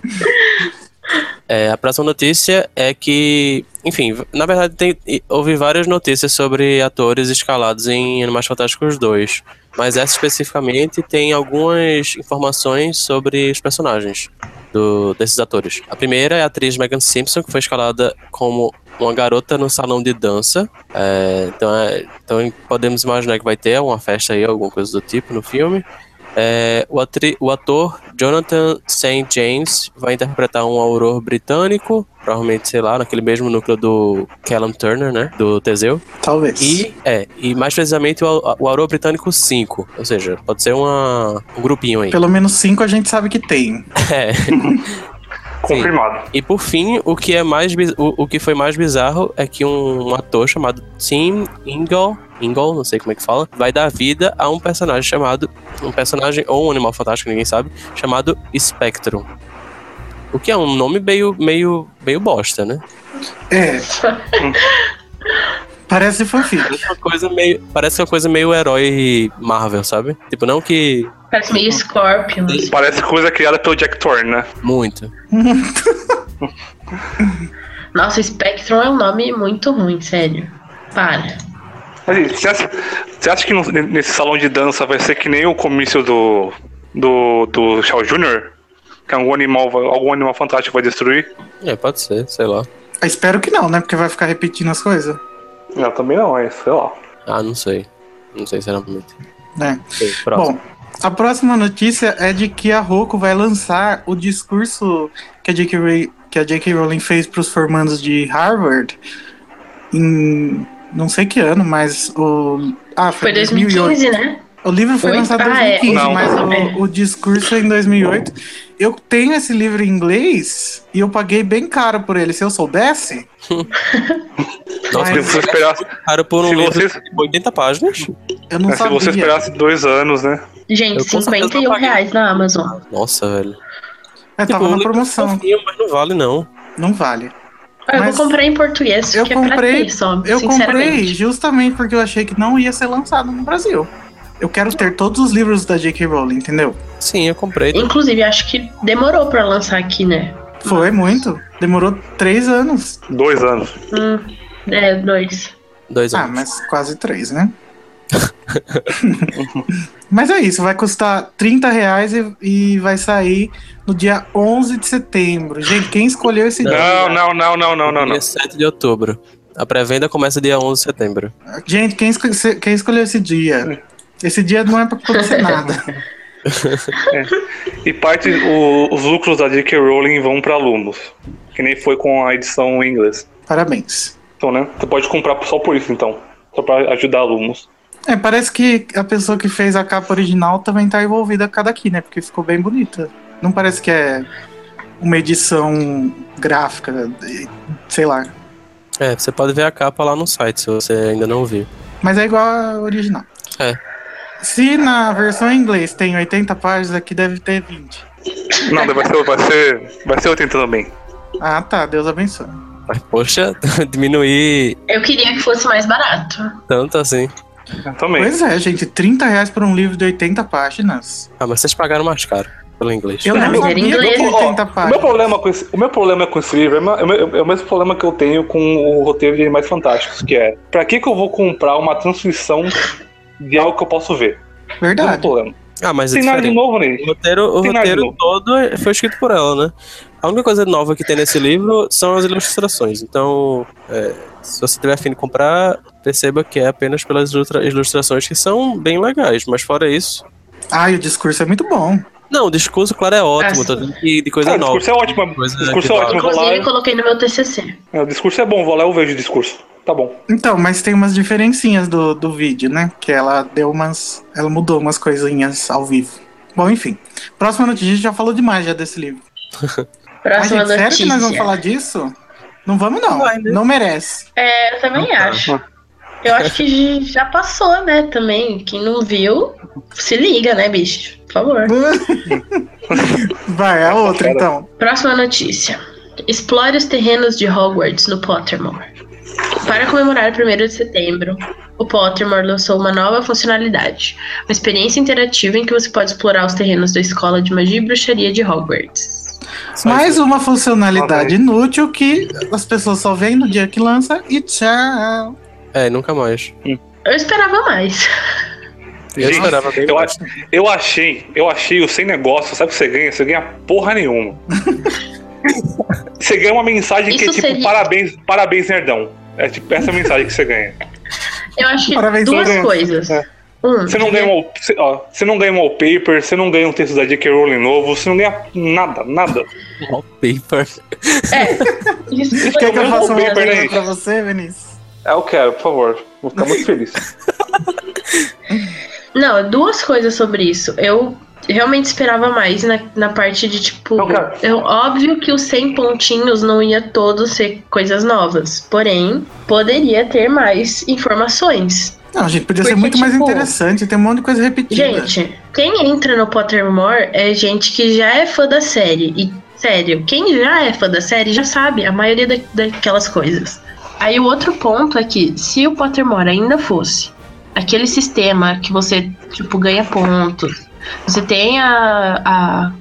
É, a próxima notícia é que, enfim, na verdade tem, houve várias notícias sobre atores escalados em Animais Fantásticos 2, mas essa especificamente tem algumas informações sobre os personagens do- desses atores. A primeira é a atriz Megan Simpson, que foi escalada como uma garota no salão de dança. É, então, é- então podemos imaginar que vai ter uma festa aí, alguma coisa do tipo no filme. É, o, atri- o ator Jonathan St. James vai interpretar um auror britânico, provavelmente, sei lá, naquele mesmo núcleo do Callum Turner, né? Do Teseu. Talvez. E, é, e mais precisamente o, o auror britânico 5. Ou seja, pode ser uma, um grupinho aí. Pelo menos cinco a gente sabe que tem. É. Confirmado. E por fim, o que é mais o, o que foi mais bizarro é que um, um ator chamado Tim Ingle, Ingle, não sei como é que fala, vai dar vida a um personagem chamado um personagem ou um animal fantástico, ninguém sabe, chamado Spectrum. O que é um nome meio meio meio bosta, né? É. Parece fanfic. Uma coisa meio, parece uma coisa meio herói Marvel, sabe? Tipo, não que Parece meio Scorpion. Parece coisa criada pelo Jack Thorne, né? muito. Nossa, Spectrum é um nome muito ruim, sério. Para. Mas, você, acha, você acha que no- nesse salão de dança vai ser que nem o comício do. do. do Shaw Jr.? Que algum animal, algum animal fantástico vai destruir? É, pode ser, sei lá. Eu espero que não, né? Porque vai ficar repetindo as coisas. Não, também não, é, sei lá. Ah, não sei. Não sei sinceramente. Ok, próximo. Bom, a próxima notícia é de que a Roku vai lançar o discurso que a J.K. Ray- que a J.K. Rowling fez para os formandos de Harvard em não sei que ano, mas o ah, Foi foi 2008. 2015, né? O livro foi lançado em Ah, é. 2015, mas É. o, o discurso é em 2008. Eu tenho esse livro em inglês e eu paguei bem caro por ele. Se eu soubesse, Nossa, Mas- Se você esperasse, cara por um se livro você- de 80 páginas? eu não é, se sabia. você esperasse dois anos, né? Gente, Eu com certeza 51 paguei. reais na Amazon. Nossa, velho. É, tava o na é promoção. fofinho, mas não vale não. Não vale. Eu Mas vou comprar em português, eu que é pra comprei- ter só, Eu comprei justamente porque eu achei que não ia ser lançado no Brasil. Eu quero ter todos os livros da J.K. Rowling, entendeu? Sim, eu comprei. Inclusive, acho que demorou pra lançar aqui, né? Foi muito. Demorou três anos. Dois anos. Hum, é, dois. Dois Ah, anos. mas quase três, né? mas é isso, vai custar 30 reais e, e vai sair no dia 11 de setembro. Gente, quem escolheu esse Não. dia? Não, não, não, não, não, não, não. Dia 7 de outubro. A pré-venda começa dia 11 de setembro. Gente, quem, esco- quem escolheu esse dia? Esse dia não é pra acontecer nada. E parte, o- os lucros da J.K. Rowling vão para alunos. Que nem foi com a edição em inglês. Parabéns. Então, né? Você pode comprar só por isso, então. Só para ajudar alunos. É, parece que a pessoa que fez a capa original também tá envolvida cada aqui, né? Porque ficou bem bonita. Não parece que é uma edição gráfica, sei lá. É, você pode ver a capa lá no site, se você ainda não viu. Mas é igual a original. É. Se na versão em inglês tem 80 páginas, aqui deve ter 20. Não, vai ser, vai ser, vai ser 80 também. Ah, tá. Deus abençoe. Mas, poxa, diminuir Eu queria que fosse mais barato. tanto assim. Também. Pois é, gente. 30 reais por um livro de 80 páginas. Ah, mas vocês pagaram mais caro pelo inglês. Eu não era sabia inglês. que tinha Ó, 80 o, meu páginas. problema com esse, o meu problema com esse livro é, é o é o mesmo problema que eu tenho com o roteiro de Animais Fantásticos, que é pra que, que eu vou comprar uma transcrição de algo que eu posso ver? Não é Verdade. problema. Ah, mas é Tem nada de novo O nele. roteiro, o nada de roteiro todo é- foi escrito por ela, né? A única coisa nova que tem nesse livro são as ilustrações. Então, é, se você tiver afim de comprar, perceba que é apenas pelas ilustra- ilustrações que são bem legais. Mas fora isso. Ai, o discurso é muito bom. Não, o discurso, claro, é ótimo. Ah, tô dizendo que de coisa Ah, o nova. discurso é ótimo. Coisa O discurso é vale. ótimo. Eu lá, Inclusive, coloquei no meu TCC. é, o discurso é bom, vou lá eu vejo o discurso. Tá bom. Então, mas tem umas diferencinhas do, do vídeo, né? Que ela deu umas. Ela mudou umas coisinhas ao vivo. Bom, enfim. Próxima notícia, a gente já falou demais já desse livro. Ai, Próxima gente, sério que notícia. nós vamos falar disso? Não vamos, não. Vai, né? Não merece. É, eu também acho. Eu acho que já passou, né, também. Quem não viu, se liga, né, bicho? Por favor. Vai, a outra então. Próxima notícia. Explore os terrenos de Hogwarts no Pottermore. Para comemorar o 1 de setembro, o Pottermore lançou uma nova funcionalidade. Uma experiência interativa em que você pode explorar os terrenos da Escola de Magia e Bruxaria de Hogwarts. Só Mais isso. uma funcionalidade inútil que as pessoas só veem no dia que lança e tchau. É, nunca mais. Eu esperava mais. Eu Gente, esperava bem eu, mais. eu achei, eu achei o sem negócio, sabe o que você ganha? Você ganha porra nenhuma. você ganha uma mensagem que é Isso tipo, seria- parabéns, parabéns, nerdão. É tipo essa mensagem que você ganha. Eu acho que Parabéns, duas coisas. É. Um, Você não ganha um, você, ó, você não ganha um wallpaper, você não ganha um texto da J.K. Rowling novo, você não ganha nada, nada. Wallpaper. É. Isso Quer que eu faça não, pergunta peraí. pra você, Vinícius? É, eu quero, por favor. Vou ficar muito feliz. Não, duas coisas sobre isso. Eu realmente esperava mais na, na parte de tipo. Eu, óbvio que os 100 pontinhos não ia todos ser coisas novas. Porém, poderia ter mais informações. Não, gente, podia ser Porque, muito mais tipo, interessante. Tem um monte de coisa repetida. Gente, quem entra no Pottermore é gente que já é fã da série. E, sério, quem já é fã da série já sabe a maioria da- daquelas coisas. Aí o outro ponto é que, se o Pottermore ainda fosse aquele sistema que você, tipo, ganha pontos, você tem a, a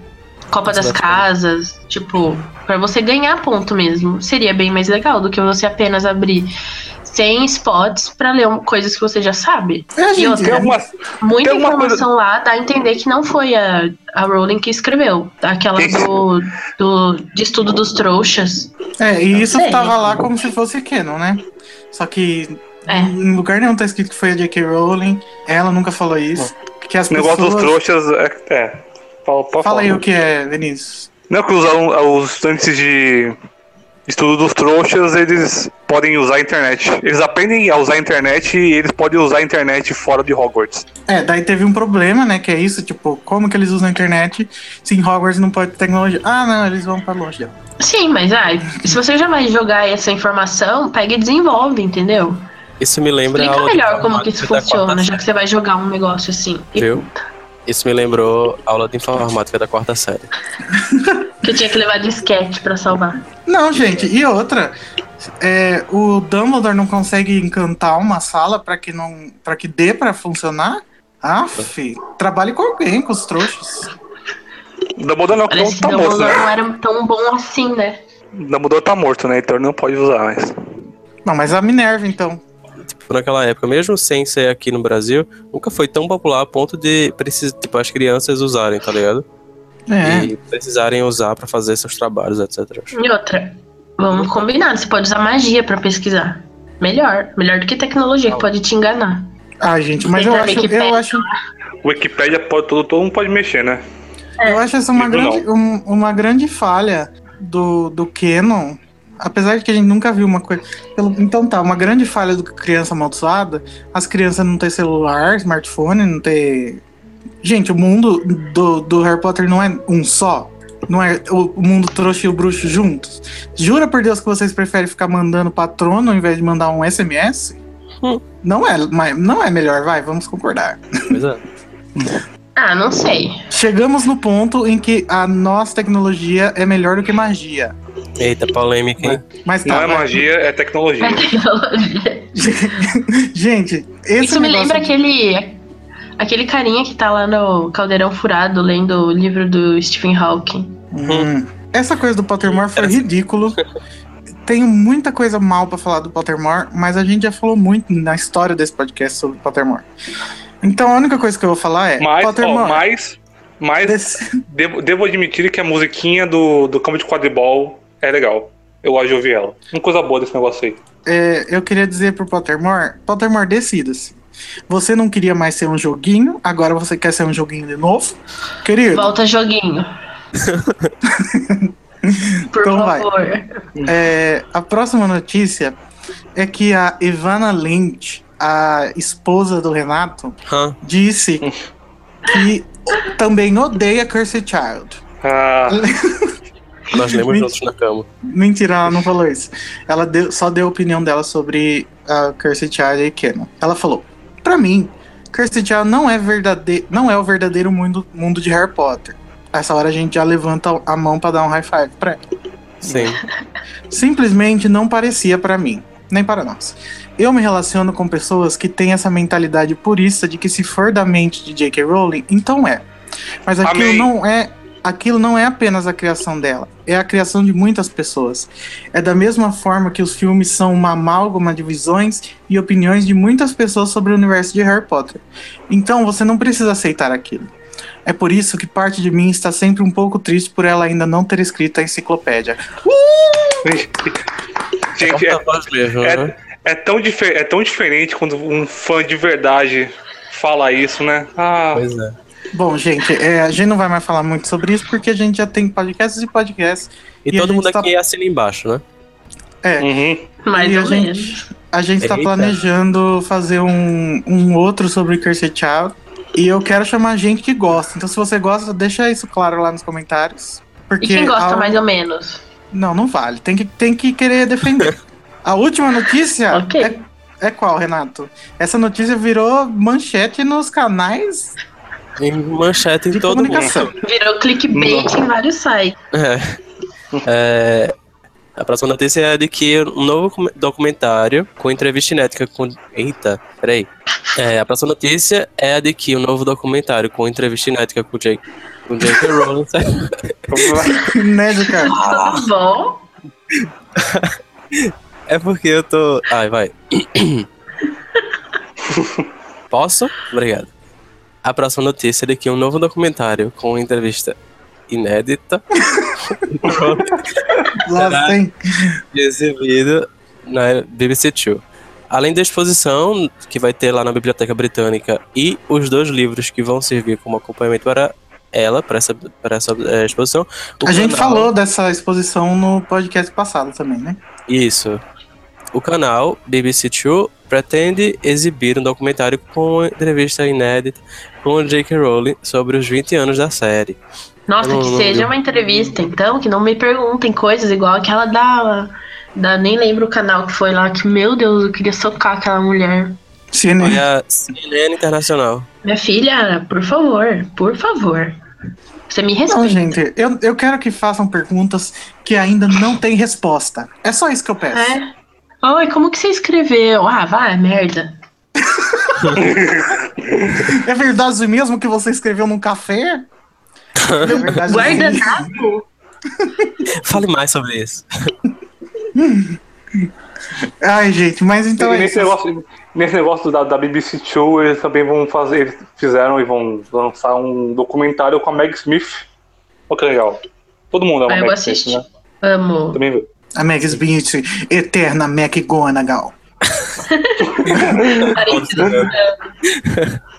Copa das Casas, tipo, pra você ganhar ponto mesmo, seria bem mais legal do que você apenas abrir 100 spots pra ler coisas que você já sabe. É, E gente, outra, Tem algumas. Muita Tem alguma informação lá dá a entender que não foi a, a Rowling que escreveu. Aquela Tem- do, do de estudo dos trouxas. É, e isso sei. tava lá como se fosse canon, né? Só que É. em lugar nenhum tá escrito que foi a J.K. Rowling. Ela nunca falou isso. Que as O negócio pessoas... dos trouxas é. é. Fala, Fala aí o que é, Vinícius. Não é que os, os estudantes de estudo dos trouxas, eles podem usar a internet. Eles aprendem a usar a internet e eles podem usar a internet fora de Hogwarts. É, daí teve um problema, né? Que é isso, tipo, como que eles usam a internet se em Hogwarts não pode ter tecnologia? Ah, não, eles vão pra longe. Sim, mas ai, se você já vai jogar essa informação, pega e desenvolve, entendeu? Isso me lembra Explica melhor como que isso funciona, já que você vai jogar um negócio assim. E- Viu? Isso me lembrou a aula de informática da quarta série. Que eu tinha que levar disquete pra salvar. Não, gente, e outra. é, o Dumbledore não consegue encantar uma sala pra que não. para que dê pra funcionar? Aff, trabalhe com alguém, com os trouxas. Dumbledore não, Parece tá morto, Dumbledore não né? era tão bom assim, né? Dumbledore tá morto, né? Então ele não pode usar mais. Não, mas a Minerva, então. Tipo, naquela época, mesmo sem ser aqui no Brasil, nunca foi tão popular a ponto de precis... tipo, as crianças usarem, tá ligado? É. E precisarem usar pra fazer seus trabalhos, etc. E outra, vamos combinar, você pode usar magia pra pesquisar. Melhor, melhor do que tecnologia que pode te enganar. Ah, gente, mas eu acho, Wikipedia. eu acho, Wikipedia pode todo, todo mundo pode mexer, né? eu acho essa uma grande, um- uma grande falha do, do Canon. Apesar de que a gente nunca viu uma coisa. então tá, uma grande falha do criança amaldiçoada, as crianças não ter celular, smartphone, não ter. Gente, o mundo do, do Harry Potter não é um só. Não é o, mundo trouxa e o bruxo juntos. Jura por Deus que vocês preferem ficar mandando patrono ao invés de mandar um SMS? Hum. Não é, mas não é melhor, vai, vamos concordar. Pois é. Ah, não sei. Chegamos no ponto em que a nossa tecnologia é melhor do que magia. Eita, polêmica, hein? Mas tá, Não é vai. magia, é tecnologia. É tecnologia. Gente, esse Isso me negócio- lembra aquele. Aquele carinha que tá lá no Caldeirão Furado lendo o livro do Stephen Hawking. Hum. Essa coisa do Pottermore foi ridículo. Tenho muita coisa mal pra falar do Pottermore, mas a gente já falou muito na história desse podcast sobre Pottermore. Então a única coisa que eu vou falar é Mas, ó, Pottermore. mas, mas desse- devo, devo admitir que a musiquinha do, do campo de quadribol é legal. Eu gosto de ouvir ela. Uma coisa boa desse negócio aí. é, eu queria dizer pro Pottermore, Pottermore, decida-se. Você não queria mais ser um joguinho, agora você quer ser um joguinho de novo? Querido, Volta joguinho. Por Então vai. favor. É, a próxima notícia é que a Ivana Lynch, a esposa do Renato, Hã? disse que também odeia Cursed Child. Ah, Nós lemos juntos na cama. Mentira, ela não falou isso. Ela deu- só deu a opinião dela sobre a Cursed Child e Canon. Ela falou: Pra mim, Cursed Child não é, verdade não é o verdadeiro mundo, mundo de Harry Potter. Essa hora a gente já levanta a mão pra dar um high five pra ela. Sim. Simplesmente não parecia pra mim, nem para nós. Eu me relaciono com pessoas que têm essa mentalidade purista de que se for da mente de J.K. Rowling, então é. Mas aquilo Amém. não é, aquilo não é apenas a criação dela, é a criação de muitas pessoas. É da mesma forma que os filmes são uma amálgama de visões e opiniões de muitas pessoas sobre o universo de Harry Potter. Então você não precisa aceitar aquilo. É por isso que parte de mim está sempre um pouco triste por ela ainda não ter escrito a enciclopédia. gente, é, é- né? É tão dife- é tão diferente quando um fã de verdade fala isso, né? Ah, Pois é. Bom, gente, é, a gente não vai mais falar muito sobre isso porque a gente já tem podcasts e podcasts. E, E todo mundo tá- aqui assina embaixo, né? É, uhum. Mais e a gente, a gente está planejando fazer um, um outro sobre Cursed Child. E eu quero chamar gente que gosta. Então, se você gosta, deixa isso claro lá nos comentários. E Porque quem gosta a- mais ou menos? Não, não vale. Tem que, tem que querer defender. a última notícia Ok. é, é qual, Renato? Essa notícia virou manchete nos canais Em manchete em de todo mundo. comunicação. Virou clickbait em vários sites. É. É, A próxima notícia é de que um novo documentário com entrevista inédita com. Eita, peraí. É, a próxima notícia é a de que um novo documentário com entrevista inédita com Jake, com J.K. Rowling. né, cara? Tudo bom? é porque eu tô. Ai, vai. Posso? Obrigado. A próxima notícia é de que um novo documentário com entrevista inédita Lá tem. exibido na BBC Two. Além da exposição que vai ter lá na Biblioteca Britânica e os dois livros que vão servir como acompanhamento para ela, para essa, para essa eh, exposição. A gente canal- falou dessa exposição no podcast passado também, né? Isso. O canal BBC Two pretende exibir um documentário com entrevista inédita com J.K. Rowling sobre os 20 anos da série. Nossa, não- que não seja uma entrevista, então, que não me perguntem coisas igual aquela da. da nem lembro o canal que foi lá, que, meu Deus, eu queria socar aquela mulher. CNN. Olha, CNN Internacional. Minha filha, por favor, por favor. Você me Não, respeita. gente, eu, eu quero que façam perguntas que ainda não têm resposta. É só isso que eu peço. É. Oi, como que você escreveu? Ah, vai, merda. É verdade mesmo que você escreveu num café? É verdade Guardanapo? Fale mais sobre isso. Ai, gente, mas então E é nesse, isso. negócio, nesse negócio da, da BBC Two, eles também vão fazer, eles fizeram e vão lançar um documentário com a Meg Smith. Olha que legal. Todo mundo ama Ah, a eu Meg. Smith, né? Amo. Também viu. A Meg Smith, eterna McGonagall.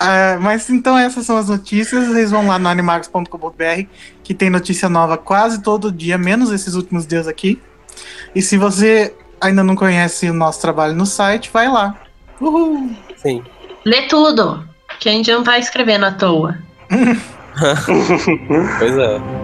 Ah, mas então essas são as notícias. Vocês vão lá no animagos.com.br que tem notícia nova quase todo dia, menos esses últimos dias aqui. E se você ainda não conhece o nosso trabalho no site, vai lá. Uhul! Sim. Lê tudo. Que a gente não tá escrevendo à toa. Pois é.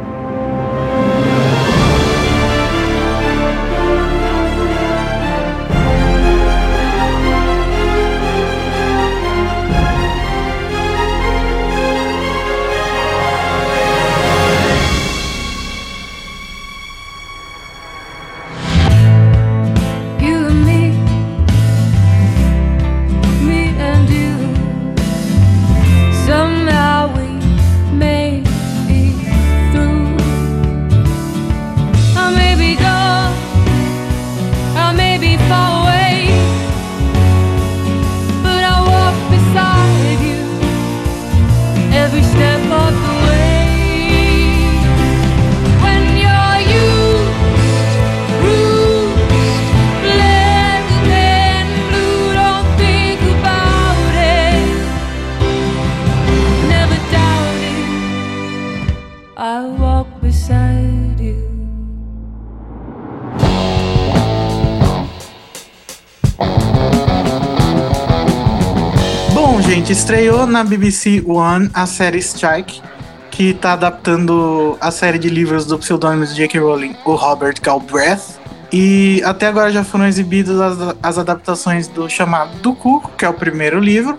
Estreou na BBC One a série Strike, que tá adaptando a série de livros do pseudônimo de J.K. Rowling, o Robert Galbraith. E até agora já foram exibidas as, as adaptações do chamado do Cuco, que é o primeiro livro,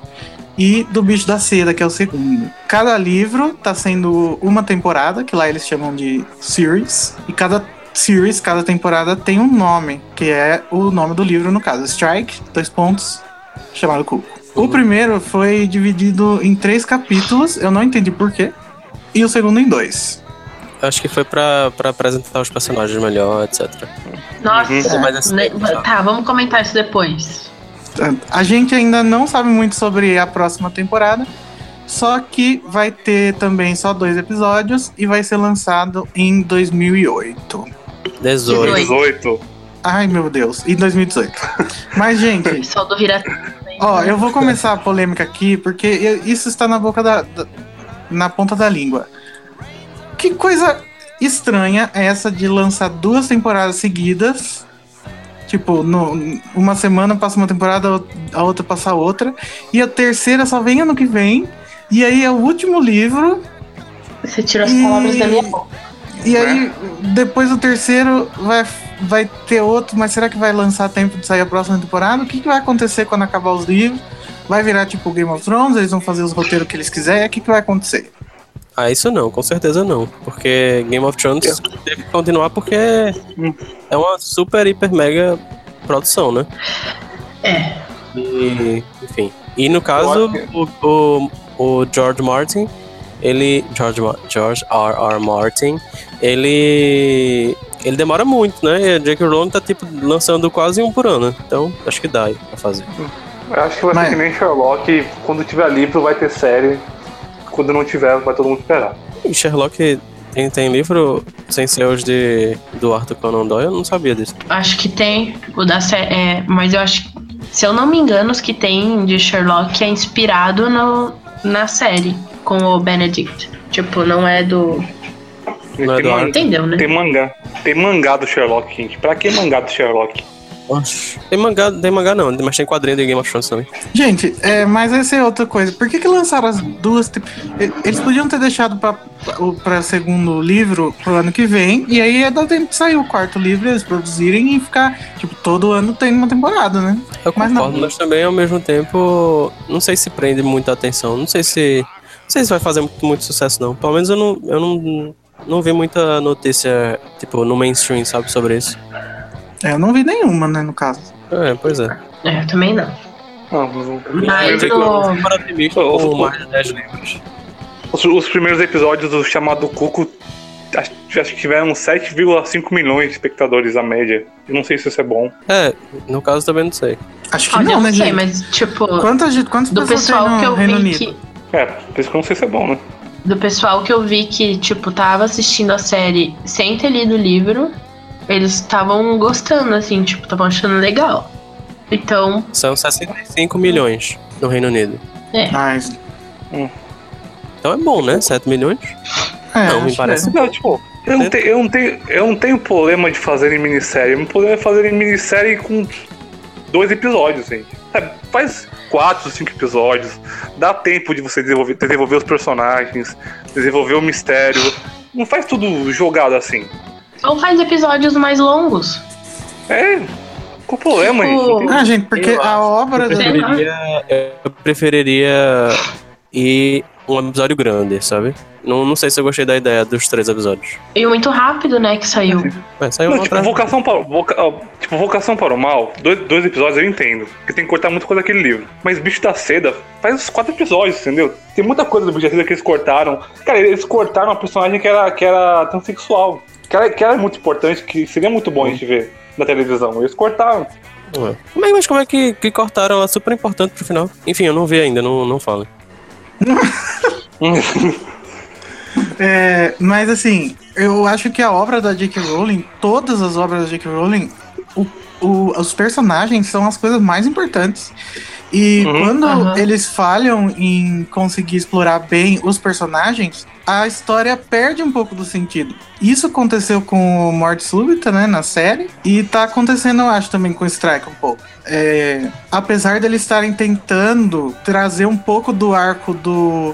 e do Bicho da Seda, que é o segundo. Cada livro tá sendo uma temporada, que lá eles chamam de series, e cada series, cada temporada tem um nome, que é o nome do livro, no caso, Strike, dois pontos, chamado Cuco. O primeiro foi dividido em três capítulos, eu não entendi porquê, e o segundo em dois. Acho que foi pra, pra apresentar os personagens melhor, etc. Nossa, Uhum. Mas né, tá. tá, vamos comentar isso depois. A gente ainda não sabe muito sobre a próxima temporada, só que vai ter também só dois episódios e vai ser lançado em 2008. 18. 18. Ai meu Deus, em 2018. Mas, gente, Pessoal do Vira. Ó, eu vou começar a polêmica aqui, porque eu- isso está na boca da, da- na ponta da língua. Que coisa estranha é essa de lançar duas temporadas seguidas? Tipo, no, uma semana passa uma temporada, a outra passa a outra, e a terceira só vem ano que vem, e aí é o último livro, Você tirou as E- palavras da minha boca. E aí depois do terceiro vai, vai ter outro, mas será que vai lançar tempo de sair a próxima temporada? O que, que vai acontecer quando acabar os livros? Vai virar tipo Game of Thrones? Eles vão fazer os roteiros que eles quiserem? O que, que vai acontecer? Ah, isso não, com certeza não. Porque Game of Thrones teve que continuar porque é uma super, hiper, mega produção, né? É. E, enfim. E no caso, o, o, o George Martin, ele. George, George R. R. Martin, ele. Ele demora muito, né? E a J.K. Rowling tá tipo lançando quase um por ano. Então, acho que dá aí pra fazer. Eu acho que vai Mas- ser que nem Sherlock. Quando tiver livro, vai ter série. Quando não tiver, vai todo mundo esperar. E Sherlock tem, tem livro sem ser os de, do Arthur Conan Doyle? Eu não sabia disso. Acho que tem o da série. É, mas eu acho que, se eu não me engano, os que tem de Sherlock é inspirado no, na série com o Benedict. Tipo, não é do. Não é do man- Entendeu, né? tem mangá. Tem mangá do Sherlock, gente. Pra que mangá do Sherlock? Tem mangá, tem mangá não, mas tem quadrinho de Game of Thrones também. Gente, é, mas essa é outra coisa. Por que, que lançaram as duas? e- Eles podiam ter deixado pra, pra segundo livro pro ano que vem, e aí ia dar tempo de sair o quarto livro, eles produzirem e ficar, tipo, todo ano tem uma temporada, né? Eu Mas concordo, não. mas também ao mesmo tempo não sei se prende muita atenção. Não sei se sei se vai fazer muito, muito sucesso, não. Pelo menos eu não, eu não, não vi muita notícia, tipo, no mainstream, sabe, sobre isso. É, eu não vi nenhuma, né, no caso. É, pois é. É, eu também não. Não, os, Mas Eu com mais de 10 livros. os- os primeiros episódios do chamado Cuco acho, acho que tiveram 7,5 milhões de espectadores a média. Eu não sei se isso é bom. É, no caso também não sei. Acho que Olha, eu não, não né, sei, gente? mas tipo, Quantas, quantas do pessoal no que eu Reino vi Unido? que. É, por isso que eu não sei se é bom, né? Do pessoal que eu vi que, tipo, tava assistindo a série sem ter lido o livro, eles estavam gostando, assim, tipo, estavam achando legal. Então, São 65 milhões no Reino Unido. Mas, Então é bom, né? 7 milhões? é, Não, me parece. é. Não, tipo, eu não, tenho, eu, não tenho, eu não tenho problema de fazer em minissérie. O meu problema é fazer em minissérie com dois episódios, gente. Sabe, faz quatro, cinco episódios. Dá tempo de você desenvolver, desenvolver os personagens, desenvolver o mistério. Não faz tudo jogado assim. ou faz episódios mais longos. É. Qual o problema, Tipo, gente? Ah, gente, porque Eu a obra Eu da... Preferiria, eu preferiria ir um episódio grande, sabe? Não, não sei se eu gostei da ideia dos três episódios. E muito rápido, né, que saiu. É, saiu Não, tipo, atrás- vocação para, voca- tipo, vocação para o mal, dois, dois episódios eu entendo. Porque tem que cortar muita coisa daquele livro. Mas Bicho da Seda faz uns quatro episódios, entendeu? Tem muita coisa do Bicho da Seda que eles cortaram. Cara, eles cortaram uma personagem que era, que era transexual. Que era, que era muito importante, que seria muito bom a gente ver na televisão. Eles cortaram. É. Mas, mas como é que, que cortaram ela super importante pro final? Enfim, eu não vi ainda, não, não falo. É, mas assim, eu acho que a obra da J.K. Rowling, todas as obras da J.K. Rowling, o- o- os personagens são as coisas mais importantes. E Uhum. quando Aham. eles falham em conseguir explorar bem os personagens, a história perde um pouco do sentido. Isso aconteceu com o Morte Súbita, né, na série, e tá acontecendo, eu acho, também com o Strike um pouco. É, apesar deles estarem tentando trazer um pouco do arco do,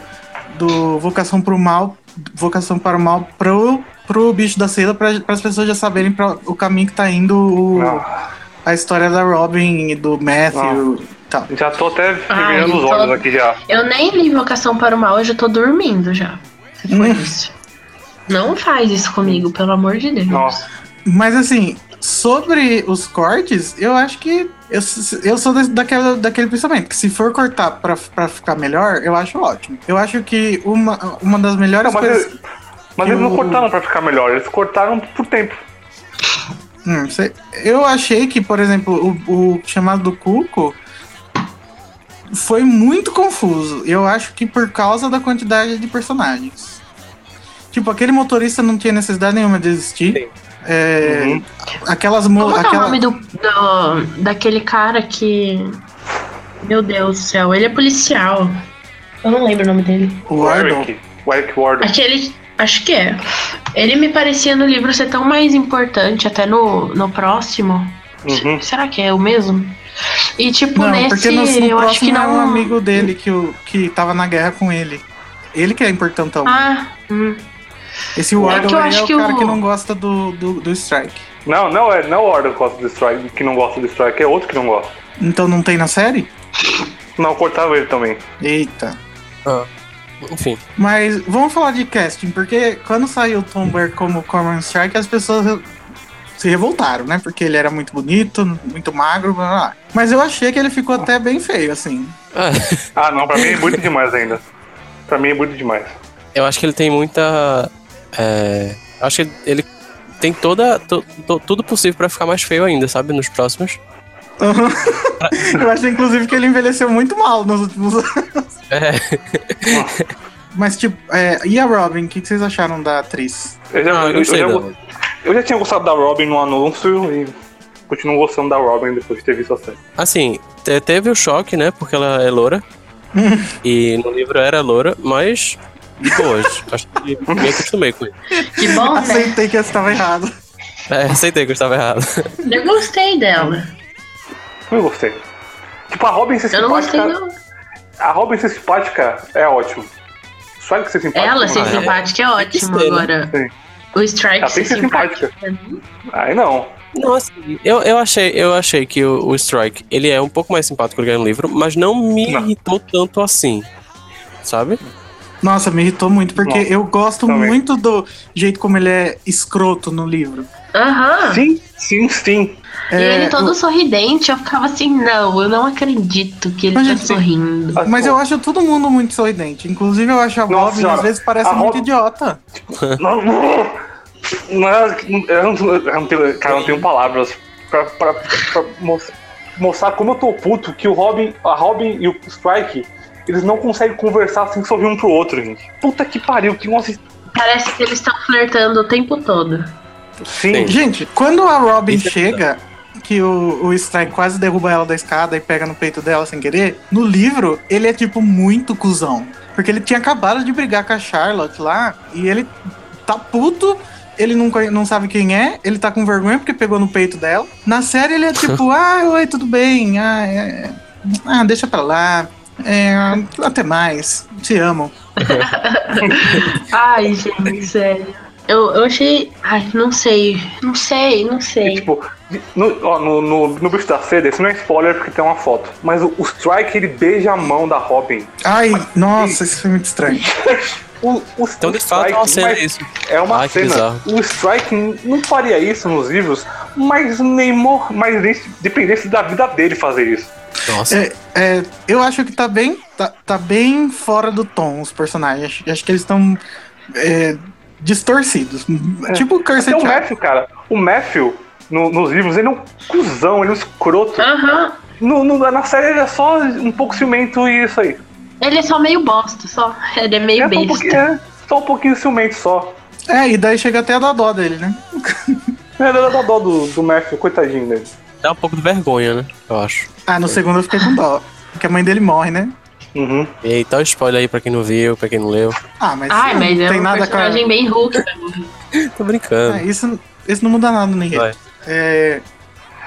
do Vocação pro Mal, Vocação para o Mal pro, pro Bicho da Seda, para as pessoas já saberem pra, o caminho que tá indo o- Ah, a história da Robin e do Matthew e tal. já tô até Ai, virando os tô- olhos aqui já. Eu nem li Vocação para o Mal, eu já tô dormindo já. Se for Hum. isso. Não faz isso comigo, pelo amor de Deus. Nossa. Mas assim, sobre os cortes, eu acho que eu, eu sou daquela, daquele pensamento que se for cortar pra, pra ficar melhor, eu acho ótimo. Eu acho que uma, uma das melhores Não, mas coisas. mas eles não Eu- cortaram pra ficar melhor, eles cortaram por tempo. Hum, sei- eu achei que, por exemplo, o, o chamado do Cuco foi muito confuso. Eu acho que por causa da quantidade de personagens. Tipo, aquele motorista não tinha necessidade nenhuma de existir. É, Uhum. Aquelas mo- Como que é o aquela- nome do, do- daquele cara que. Meu Deus do céu, ele é policial. Eu não lembro o nome dele. o O o Eric Wardle. Aquele. Acho que é. Ele me parecia no livro ser tão mais importante, até no, no próximo. Uhum. Será que é o mesmo? E tipo, Não, nesse porque no, no eu acho que próximo é não. um amigo dele que, o, que tava na guerra com ele. Ele que é importantão. Ah, hum. Esse é Wardle é acho o que cara o- que não gosta do, do, do Strike. Não, não é, não é o Wardle que gosta do Strike, que não gosta do Strike, é outro que não gosta. Então não tem na série? Não, cortava ele também. Eita. Enfim. Mas vamos falar de casting, porque quando saiu o Tom Boyer como Cormoran Strike, as pessoas se revoltaram, né? Porque ele era muito bonito, muito magro, blá, blá. Mas eu achei que ele ficou até bem feio, assim. Ah, Ah, não, pra mim é bonito demais ainda. Pra mim é bonito demais. eu acho que ele tem muita. É, acho que ele tem toda, to- to- tudo possível pra ficar mais feio ainda, sabe? Nos próximos. eu achei, inclusive, que ele envelheceu muito mal nos últimos anos. É, Mas, tipo, é, e a Robin, o que, que vocês acharam da atriz? Eu já, não, eu eu, já, eu já tinha gostado da Robin no anúncio e continuo gostando da Robin depois de ter visto a série. Assim, te- teve o choque, né? Porque ela é loura. e no livro era loura, mas de boas. Acho que me acostumei com isso. Que bom, né? Aceitei que eu estava errado. É, aceitei que eu estava errado. Eu gostei dela. Eu gostei. Tipo, a Robin ser Eu não gostei, simpática. não. A Robin ser simpática é ótimo. Só que ser simpática. Ela ser é. simpática é ótimo ser, né? agora. Sim. O Strike Ela tem ser que ser simpático. simpática. Aí não. Nossa, eu, eu, achei, eu achei que o, o Strike, ele é um pouco mais simpático do que no livro, mas não me Não. irritou tanto assim. Sabe? Nossa, me irritou muito, porque Nossa, eu gosto também. muito do jeito como ele é escroto no livro. Aham. Sim, sim, sim. E É, ele todo o- sorridente, eu ficava assim, não, eu não acredito que ele Mas, tá gente, sorrindo. Mas eu acho todo mundo muito sorridente. Inclusive, eu acho a Nossa Robin, às vezes, parece a muito Robin- idiota. Não, não, é- eu não, tenho, cara, eu não tenho palavras pra, pra, pra mos- mostrar como eu tô puto que o Robin, a Robin e o Strike, eles não conseguem conversar sem sorrir um pro outro, gente. Puta que pariu, que nossa. Parece que eles estão flertando o tempo todo. Sim, Sim. Gente, quando a Robin Isso é chega, que o, o Strike quase derruba ela da escada e pega no peito dela sem querer, no livro, ele é, tipo, muito cuzão. Porque ele tinha acabado de brigar com a Charlotte lá, e ele tá puto, ele não, não sabe quem é, ele tá com vergonha porque pegou no peito dela. Na série ele é tipo, ah, oi, tudo bem, ah, é- ah deixa pra lá, é, até mais, te amo. Ai, gente, sério. Eu, eu achei. Ai, não sei. Não sei, não E, sei. tipo, no, ó, no, no, no bicho da seda, isso não é spoiler porque tem uma foto. Mas o, o Strike, ele beija a mão da Robin. Ai, nossa, isso foi muito estranho. O, o, Então, o de fato, é uma Strike, cena mas- isso. É uma Ai, cena. O Strike não faria isso nos livros, mas nem mor mas nem se dependesse da vida dele fazer isso. Nossa. É, é, eu acho que tá bem, tá, tá bem fora do tom os personagens. Acho, acho que eles estão é, distorcidos. Tipo o Cursed Até o. Matthew, cara. O Matthew, no- nos livros, ele é um cuzão, ele é um escroto. Aham. No, no- na série ele é só um pouco ciumento e isso aí. Ele é só meio bosta, só. Ele é meio É só um pouquinho, besta. é, só um pouquinho ciumento só. É, e daí chega até a dar dó dele, né? É da da dó do, do Matthew, coitadinho dele. Dá um pouco de vergonha, né? Eu acho. Ah, no segundo eu fiquei com dó. Porque a mãe dele morre, né? Uhum. E aí, tá o spoiler aí pra quem não viu, pra quem não leu. Ah, mas, Ai, não mas é tem um nada personagem com bem Hulk. Tô brincando. é, isso, isso não muda nada Vai. enredo. É,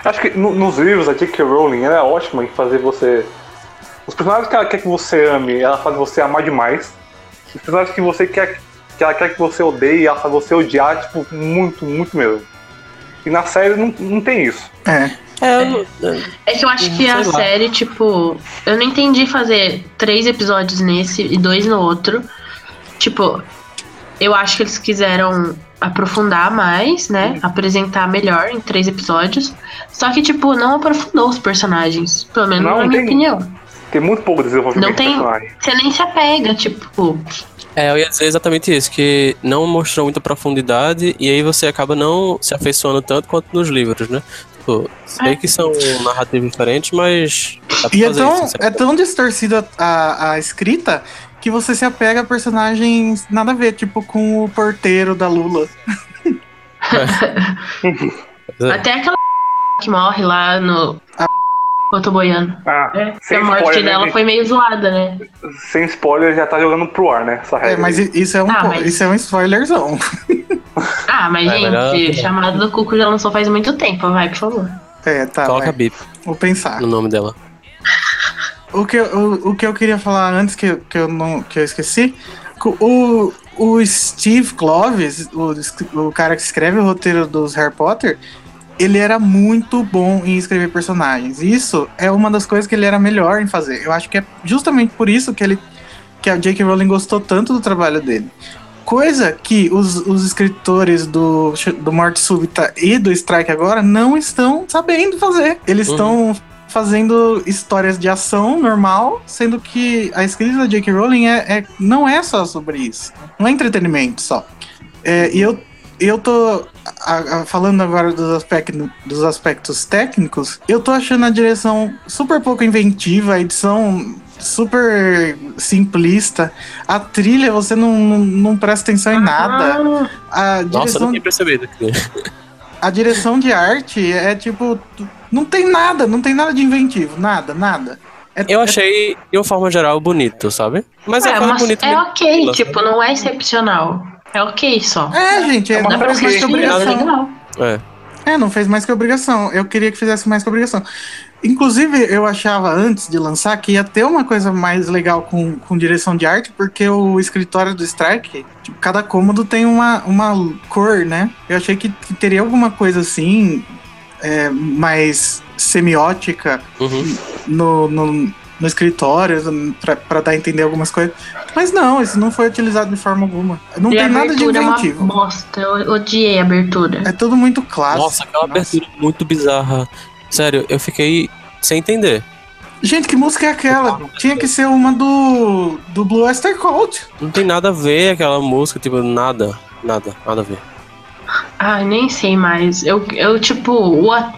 Acho que no- nos livros a J.K. Rowling ela é ótima em fazer você. Os personagens que ela quer que você ame, ela faz você amar demais. Os personagens que você quer que ela quer que você odeie, ela faz você odiar, tipo, muito, muito mesmo. E na série não, não tem isso. é. É, eu não- É que eu acho que Sei a lá. série, tipo, eu não entendi fazer três episódios nesse e dois no outro. Tipo, eu acho que eles quiseram aprofundar mais, né? Apresentar melhor em três episódios. Só que, tipo, não aprofundou os personagens. Pelo menos Não, na minha tem- opinião. Tem muito pouco desenvolvimento Não tem-. Você nem se apega, tipo. É, eu ia dizer exatamente isso, que não mostrou muita profundidade e aí você acaba não se afeiçoando tanto quanto nos livros, né? Tipo, sei que são narrativas diferentes, mas dá pra E é tão, isso. é tão distorcida a, a escrita que você se apega a personagens nada a ver, tipo com o porteiro da Lula. É. Até aquela que morre lá no. Eu tô boiando. Ah, É, a morte spoiler, né, dela gente? foi meio zoada, né? Sem spoiler, já tá jogando pro ar, né? Essa É, regra. mas i- isso é um, Ah, mas- isso é um spoilerzão. Ah, mas, É, gente, melhor- chamada do Cuco já lançou faz muito tempo, vai, por favor. É, tá. Coloca bip Vou pensar. no nome dela. O que, eu- o, o que eu queria falar antes que, eu- que, eu, não, que eu esqueci, o, o Steve Clovis, o, o cara que escreve o roteiro dos Harry Potter, ele era muito bom em escrever personagens. Isso é uma das coisas que ele era melhor em fazer. Eu acho que é justamente por isso que ele que a J.K. Rowling gostou tanto do trabalho dele. Coisa que os, os escritores do, do Morte Súbita e do Strike agora não estão sabendo fazer. Eles Uhum. estão fazendo histórias de ação normal, sendo que a escrita da J.K. Rowling é, é- não é só sobre isso. Não é entretenimento só. É, e eu, eu tô a- a- falando agora dos, aspectos dos aspectos técnicos, eu tô achando a direção super pouco inventiva, a edição super simplista. A trilha, você não, não, não presta atenção em nada. A Nossa, eu direção, não tinha percebido. a direção de arte é tipo. Não tem nada, não tem nada de inventivo, nada, nada. É- Eu é- achei, de uma forma geral, bonito, sabe? Mas é, é, mas bonito. é ok, Nossa. tipo, não é excepcional. É ok só. É, gente, é, uma não Dá pra fez mais que é obrigação. legal. É. É, não fez mais que obrigação. Eu queria que fizesse mais que obrigação. Inclusive, eu achava antes de lançar que ia ter uma coisa mais legal com, com direção de arte, porque o escritório do Strike, tipo, cada cômodo tem uma, uma cor, né? Eu achei que, que teria alguma coisa assim, é, mais semiótica Uhum. no, no, no escritório, pra, pra dar a entender algumas coisas. Mas não, isso não foi utilizado de forma alguma. Não E tem nada de abertura é uma inventivo. bosta. Eu odiei a abertura. É tudo muito clássico. Nossa, aquela abertura muito bizarra. Sério, eu fiquei sem entender. Gente, que música é aquela? Tinha que ser uma do, do Blue Oyster Cult. Não tem nada a ver aquela música, tipo, nada. Nada, nada a ver. Ai, nem sei mais. Eu, eu tipo, what?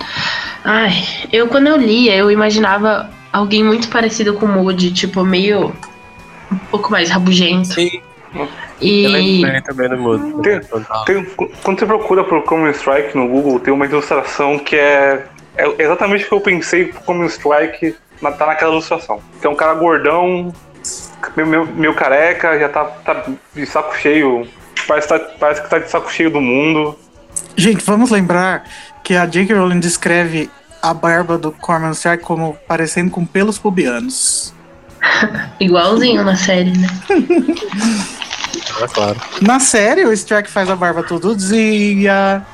Ai, eu quando eu lia, eu imaginava alguém muito parecido com o Moody, tipo, meio um pouco mais rabugento. Sim, E lembrei também do mundo. Tem- Tem- quando você procura por Common Strike no Google, tem uma ilustração que é, é exatamente o que eu pensei pro Common Strike na, tá naquela ilustração. Que é um cara gordão, meio, meio- meio careca, já tá, tá de saco cheio. Parece, que tá, parece que tá de saco cheio do mundo. Gente, vamos lembrar que a J.K. Rowling descreve a barba do Corman Strike como parecendo com pelos pubianos. igualzinho na série, né? É claro. Na série, o Strike faz a barba todo dia,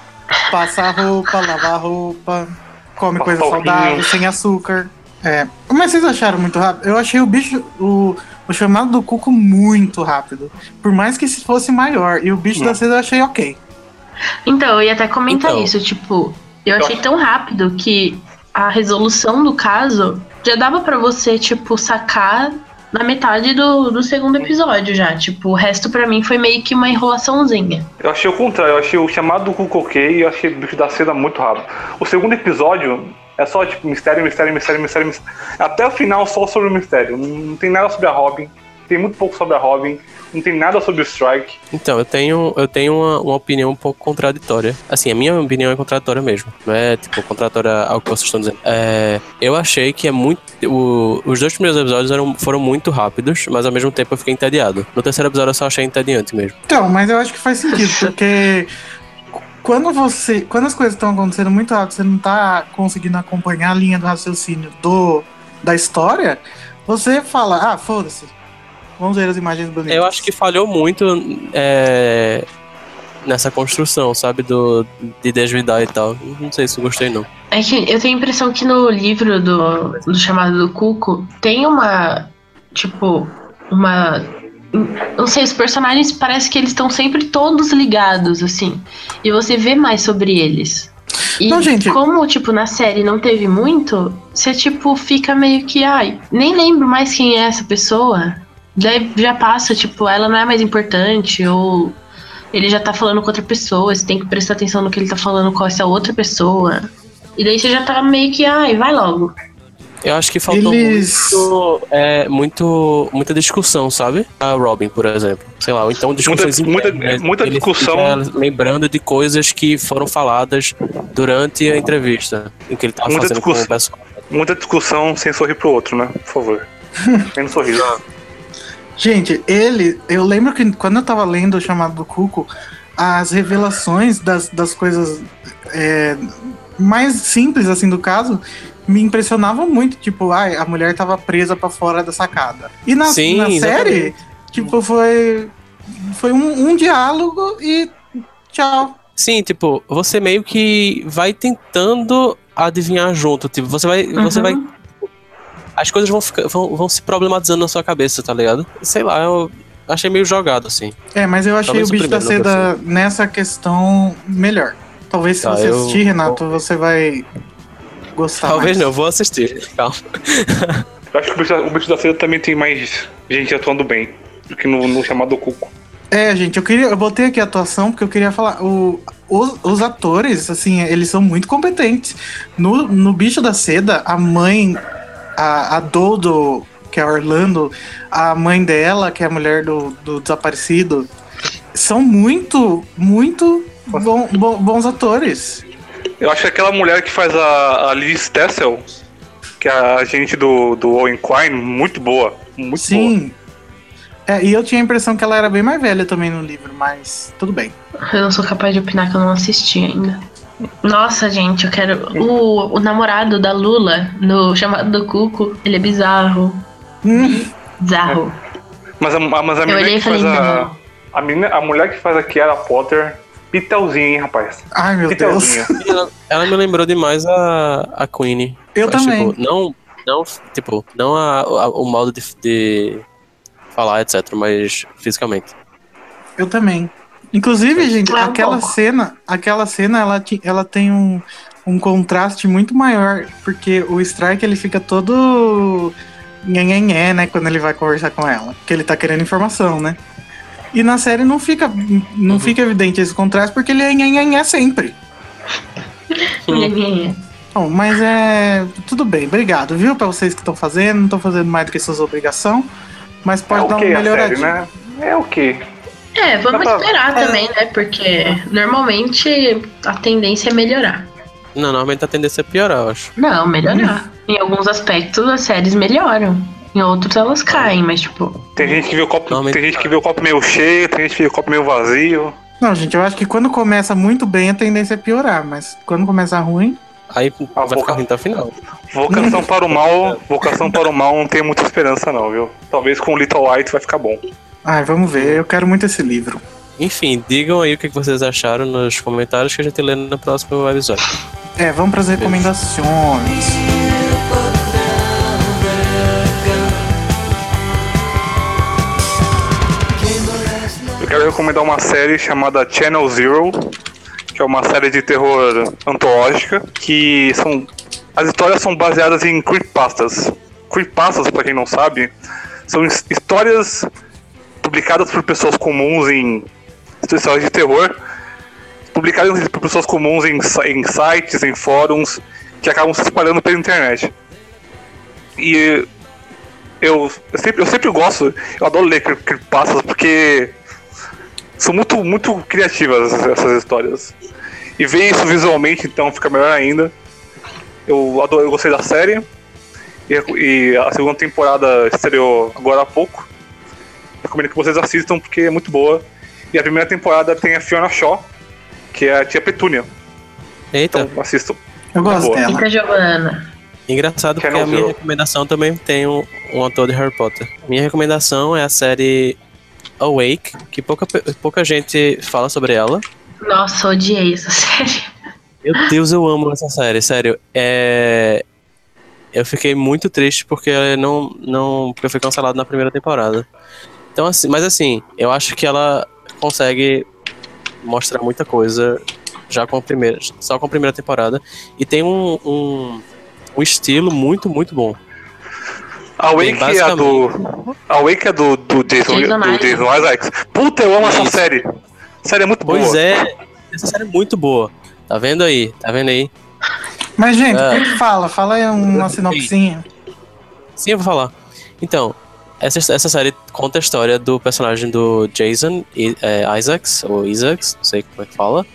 passa a roupa, lava a roupa, come Passa coisa o saudável, sem açúcar. É. Mas vocês acharam muito rápido? Eu achei o bicho, o, o chamado do Cuco muito rápido. Por mais que se fosse maior. E o bicho da seda eu achei ok. Então, eu ia até comentar Então. isso, tipo, eu achei tão rápido que a resolução do caso já dava pra você, tipo, sacar na metade do, do segundo episódio já. Tipo, o resto pra mim foi meio que uma enrolaçãozinha. Eu achei o contrário, eu achei o chamado do ok e eu achei o bicho da seda muito rápido. O segundo episódio é só tipo mistério, mistério, mistério, mistério, mistério. Até o final só sobre o mistério. Não tem nada sobre a Robin, tem muito pouco sobre a Robin, não tem nada sobre o Strike. Então, eu tenho, eu tenho uma, uma opinião um pouco contraditória. Assim, a minha opinião é contraditória mesmo. Não é, tipo, contraditória ao que vocês estão dizendo. É, eu achei que é muito. o- os dois primeiros episódios eram, foram muito rápidos, mas ao mesmo tempo eu fiquei entediado. No terceiro episódio eu só achei entediante mesmo. Então, mas eu acho que faz sentido, porque quando você. Quando as coisas estão acontecendo muito rápido, você não tá conseguindo acompanhar a linha do raciocínio do, da história, você fala, ah, foda-se. Vamos ver as imagens bonitas. Eu acho que falhou muito é, nessa construção, sabe? Do, de desvidar e tal. Não sei se eu gostei, não. É que eu tenho a impressão que no livro do, do chamado do Cuco tem uma. Tipo, uma. Não sei, os personagens parece que eles estão sempre todos ligados, assim. E você vê mais sobre eles. E Não, gente. como, tipo, na série não teve muito, você, tipo, fica meio que, ai, nem lembro mais quem é essa pessoa. Daí já passa, tipo, ela não é mais importante, ou ele já tá falando com outra pessoa, você tem que prestar atenção no que ele tá falando com essa outra pessoa. E daí você já tá meio que, ai, vai logo. Eu acho que faltou Eles- muito, é, muito. muita discussão, sabe? A Robin, por exemplo. Sei lá, ou então discussões muita- internas, muita ele discussão. lembrando de coisas que foram faladas durante a entrevista em que ele tava Muita fazendo com o discussão. pessoal. Muita discussão sem sorrir pro outro, né? Por favor. Menos sorriso. Gente, ele. Eu lembro que quando eu tava lendo o chamado do Cuco, as revelações das, das coisas é, mais simples, assim, do caso, me impressionavam muito. Tipo, ai, a mulher tava presa pra fora da sacada. E na, Sim, na série, tipo, foi. Foi um, um diálogo e tchau. Sim, tipo, você meio que vai tentando adivinhar junto. Tipo, você vai. Você Uhum. vai. As coisas vão, ficar, vão, vão se problematizando na sua cabeça, tá ligado? Sei lá, eu achei meio jogado, assim. É, mas eu achei Talvez o bicho da não seda nessa questão melhor. Talvez se Tá, você eu- assistir, Renato, você vai gostar. Talvez mais. não, eu vou assistir. Calma. Eu acho que o bicho, da- o bicho da seda também tem mais gente atuando bem do que no, no chamado Cuco. É, gente, eu queria. Eu botei aqui a atuação porque eu queria falar. O, os, os atores, assim, eles são muito competentes. No, no Bicho da Seda, a mãe, a, a Dodo, que é a Orlando, a mãe dela, que é a mulher do, do desaparecido, são muito, muito bom- bom- bons atores. Eu acho que aquela mulher que faz a, a Liz Tessel, que é a agente do, do Owen Quine, muito boa. Muito boa. Sim. É, e eu tinha a impressão que ela era bem mais velha também no livro, mas tudo bem. Eu não sou capaz de opinar que eu não assisti ainda. Nossa, gente, eu quero. O, o namorado da Lula, no chamado do Cuco, ele é bizarro. Hum, Bizarro. Mas a, mas a Eu menina que faz falei, a. A, menina, a mulher que faz a Kiara Potter, pitelzinho, hein, rapaz? ai, meu Deus. Ela, ela me lembrou demais a, a Queenie. Eu Mas, também. Tipo, não, não, tipo, não a, a- o modo de, de falar, etc. Mas fisicamente. Eu também. Inclusive, gente, um aquela pouco. cena, aquela cena, ela, ela tem um, um contraste muito maior, porque o Strike ele fica todo nhenhenhé, né, quando ele vai conversar com ela, porque ele tá querendo informação, né? E na série não fica não fica evidente esse contraste porque ele é nhenhenhé sempre. Bom, mas é tudo bem, obrigado, viu, pra vocês que estão fazendo, não estão fazendo mais do que suas obrigações, mas É pode o dar que uma a série, melhoradinha. né? É o que? É, vamos pra- esperar É. também, né? Porque normalmente a tendência é melhorar. Não, normalmente a tendência é piorar, eu acho. Não, melhorar. em alguns aspectos as séries melhoram. Em outros elas caem, mas tipo. Tem gente que vê o copo, Normalmente- tem gente que vê o copo meio cheio, tem gente que vê o copo meio vazio. Não, gente, eu acho que quando começa muito bem a tendência é piorar, mas quando começa ruim, Aí Ah, vai vou- ficar ruim até o final. Vocação para o mal, vocação para o mal não tem muita esperança não, viu? Talvez com o Little White vai ficar bom. Ai, vamos ver, eu quero muito esse livro. Enfim, digam aí o que vocês acharam nos comentários que a gente lê no próximo episódio. É, vamos para as recomendações. Eu quero recomendar uma série chamada Channel Zero, que é uma série de terror antológica, que são as histórias são baseadas em creepypastas. Creepypastas, para quem não sabe, são his- histórias publicadas por pessoas comuns em histórias de terror, publicadas por pessoas comuns em, em sites, em fóruns, que acabam se espalhando pela internet. E eu, eu, sempre, eu sempre gosto, eu adoro ler cre- creepypastas porque são muito, muito criativas essas, histórias. E ver isso visualmente, então, fica melhor ainda. Eu, adoro, eu gostei da série. E a segunda temporada estreou agora há pouco. Recomendo que vocês assistam porque é muito boa. E a primeira temporada tem a Fiona Shaw, que é a tia Petúnia. Eita, Então assistam. Eu gosto boa. dela. Fica Giovana. engraçado porque Channel a minha Zero. recomendação também tem um, um autor de Harry Potter. Minha recomendação é a série Awake, que pouca, pouca gente fala sobre ela. Nossa, odiei essa série. Meu Deus, eu amo essa série, sério. É... Eu fiquei muito triste porque não, não, porque foi cancelado na primeira temporada. Então, assim, mas assim, eu acho que ela consegue mostrar muita coisa já com a primeira, só com a primeira temporada. E tem um, um, um estilo muito, muito bom. A Wake é a do. A Wake é do, do Jason, Jason do Isaacs. Jason Isaacs. Puta, eu amo essa Isso. série. A série é muito Pois boa. é, essa série é muito boa. Tá vendo aí? Tá vendo aí? Mas, gente, É. o que que fala? Fala aí uma sinopsinha. Sim, eu vou falar. Então, essa, essa série conta a história do personagem do Jason é, Isaacs, ou Isaacs, não sei como é que fala,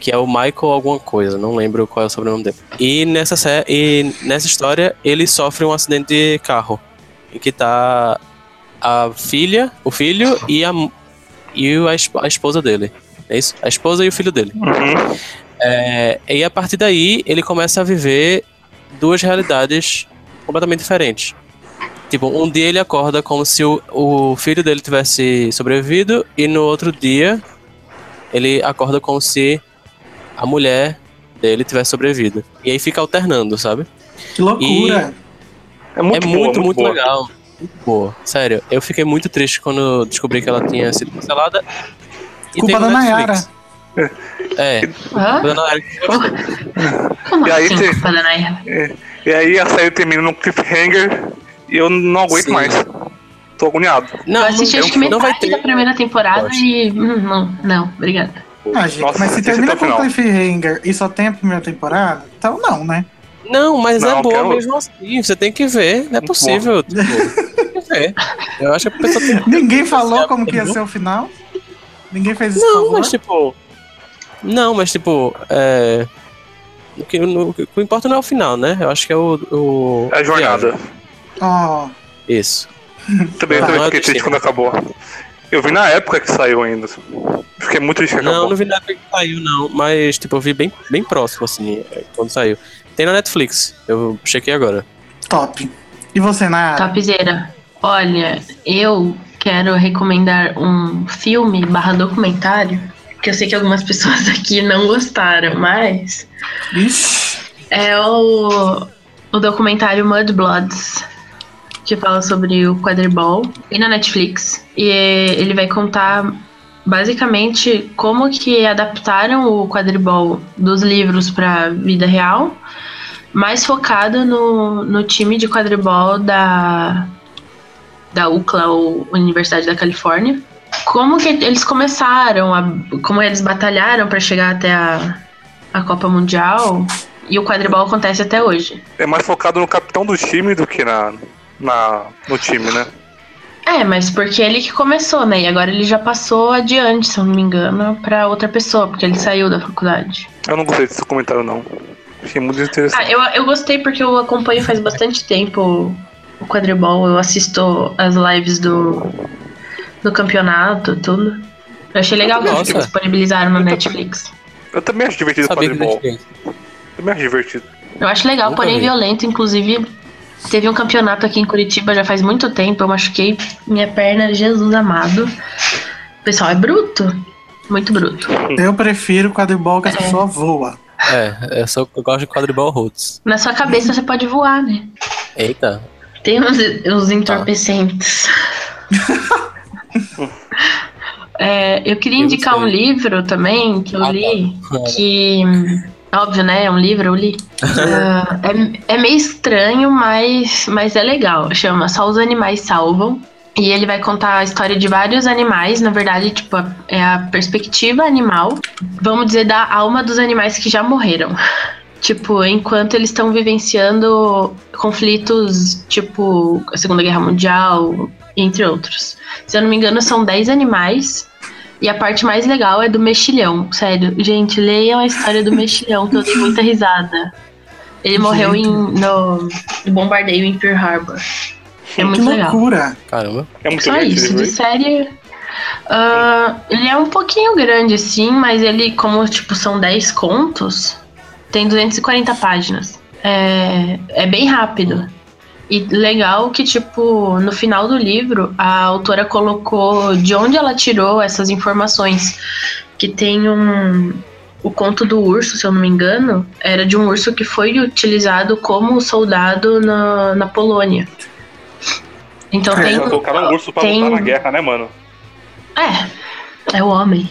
que é o Michael alguma coisa, não lembro qual é o sobrenome dele. E nessa, e nessa história, ele sofre um acidente de carro, em que tá a filha, o filho e a, e a esposa dele. É isso? A esposa e o filho dele. Uhum. É, e a partir daí ele começa a viver duas realidades completamente diferentes. Tipo, um dia ele acorda como se o, o filho dele tivesse sobrevivido, e no outro dia ele acorda como se a mulher dele tivesse sobrevivido. E aí fica alternando, sabe? Que loucura. É muito é boa, muito, muito boa. legal. Muito boa. Sério, eu fiquei muito triste quando descobri que ela tinha sido cancelada. E Culpa tem no da Netflix. Nayara. É, Hã? culpa da Nayara. Como E aí assim, tem- culpa da Nayara? E aí a série termina num cliffhanger e eu não aguento Sim. mais. Tô agoniado. Não, eu assisti não, acho que não vai metade ter. da primeira temporada Gosto. e. hum, Não, não, obrigada. Ah, gente, Nossa, mas se termina até o com cliffhanger e só tem a primeira temporada, então não, né? Não, mas Não, é boa quero- mesmo assim. Você tem que ver. Não é Muito possível. Tipo, tem que ver. Eu acho que a pessoa tem que Ninguém falou Você como que ia ser o final. Ninguém fez isso Não, favor. mas tipo. Não, mas tipo. É. O que, no- o que importa não é o final, né? Eu acho que é o. o É a jornada. Ó, Isso. Também, também Não fiquei triste quando acabou. Eu vi na época que saiu ainda. Fiquei muito triste que Não, acabou. não vi na época que saiu, não. Mas, tipo, eu vi bem, bem próximo, assim, é, quando saiu. Tem na Netflix. Eu chequei agora. top. E você, Nayara? Topzera. Olha, eu quero recomendar um filme barra documentário, que eu sei que algumas pessoas aqui não gostaram, mas Ixi, é o, o documentário Mudbloods, que fala sobre o quadribol e na Netflix. E ele vai contar basicamente como que adaptaram o quadribol dos livros para vida real, mais focado no, no time de quadribol da da UCLA ou Universidade da Califórnia. Como que eles começaram, a, como eles batalharam para chegar até a, a Copa Mundial e o quadribol acontece até hoje. É mais focado no capitão do time do que na, na, no time, né? É, mas porque ele que começou, né? E agora ele já passou adiante, se eu não me engano, pra outra pessoa, porque ele saiu da faculdade. Eu não gostei desse comentário, não. Achei muito interessante. Ah, eu, eu gostei porque eu acompanho faz bastante tempo o quadribol, eu assisto as lives do, do campeonato, tudo. Eu achei legal que eles disponibilizaram no Netflix. Eu também acho divertido o quadribol. existia. Também acho divertido. Eu acho legal, Nunca porém vi. violento. Inclusive, teve um campeonato aqui em Curitiba já faz muito tempo. Eu machuquei minha perna, Jesus amado. O pessoal é bruto. Muito bruto. Eu prefiro quadribol que a pessoa voa. É, eu, só, eu gosto de quadribol roots. Na sua cabeça você pode voar, né? Eita, Tem uns, uns entorpecentes. É, eu queria Eu indicar um sei. livro também que eu Ah, li. tá. Que. Óbvio, né? É um livro, eu li. Ah, é, é meio estranho, mas, mas é legal. Chama Só os Animais Salvam. E ele vai contar a história de vários animais. Na verdade, tipo, é a perspectiva animal. Vamos dizer, da alma dos animais que já morreram. Tipo, enquanto eles estão vivenciando conflitos, tipo, a Segunda Guerra Mundial, entre outros. Se eu não me engano, são 10 animais. E a parte mais legal é do mexilhão. Sério, gente, leiam a história do mexilhão, que eu dei muita risada. Ele morreu em, no, no bombardeio em Pearl Harbor. É que muito legal. loucura. caramba. É muito Só divertido. isso, de viu? série. ah, ele é um pouquinho grande, assim, mas ele, como tipo, são 10 contos, tem 240 páginas. É, é bem rápido. E legal que, tipo, no final do livro, a autora colocou de onde ela tirou essas informações. Que tem um. O conto do urso, se eu não me engano, era de um urso que foi utilizado como soldado na, na Polônia. Então É, tem. Colocaram um urso pra tem- lutar na guerra, né, mano? É, é o homem.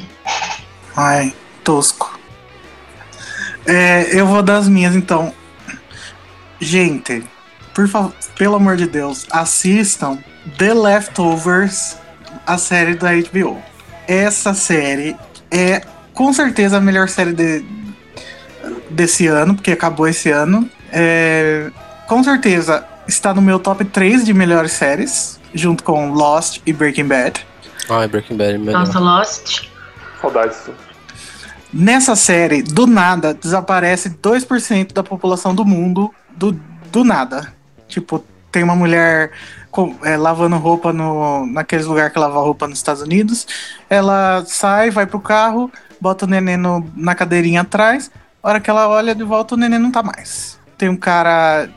Ai, tosco. É, eu vou dar as minhas então. Gente, por favor, pelo amor de Deus, assistam The Leftovers, a série da HBO. Essa série é com certeza a melhor série de- desse ano, porque acabou esse ano. É, com certeza está no meu top 3 de melhores séries, junto com Lost e Breaking Bad. Ai, Breaking Bad, é melhor. Nossa, Lost. Saudades. Nessa série, do nada, desaparece 2% da população do mundo do, do nada. Tipo, tem uma mulher é, lavando roupa no, naqueles lugares que lava roupa nos Estados Unidos. Ela sai, vai pro carro, bota o neném no- na cadeirinha atrás. A hora que ela olha de volta, o neném não tá mais. Tem um cara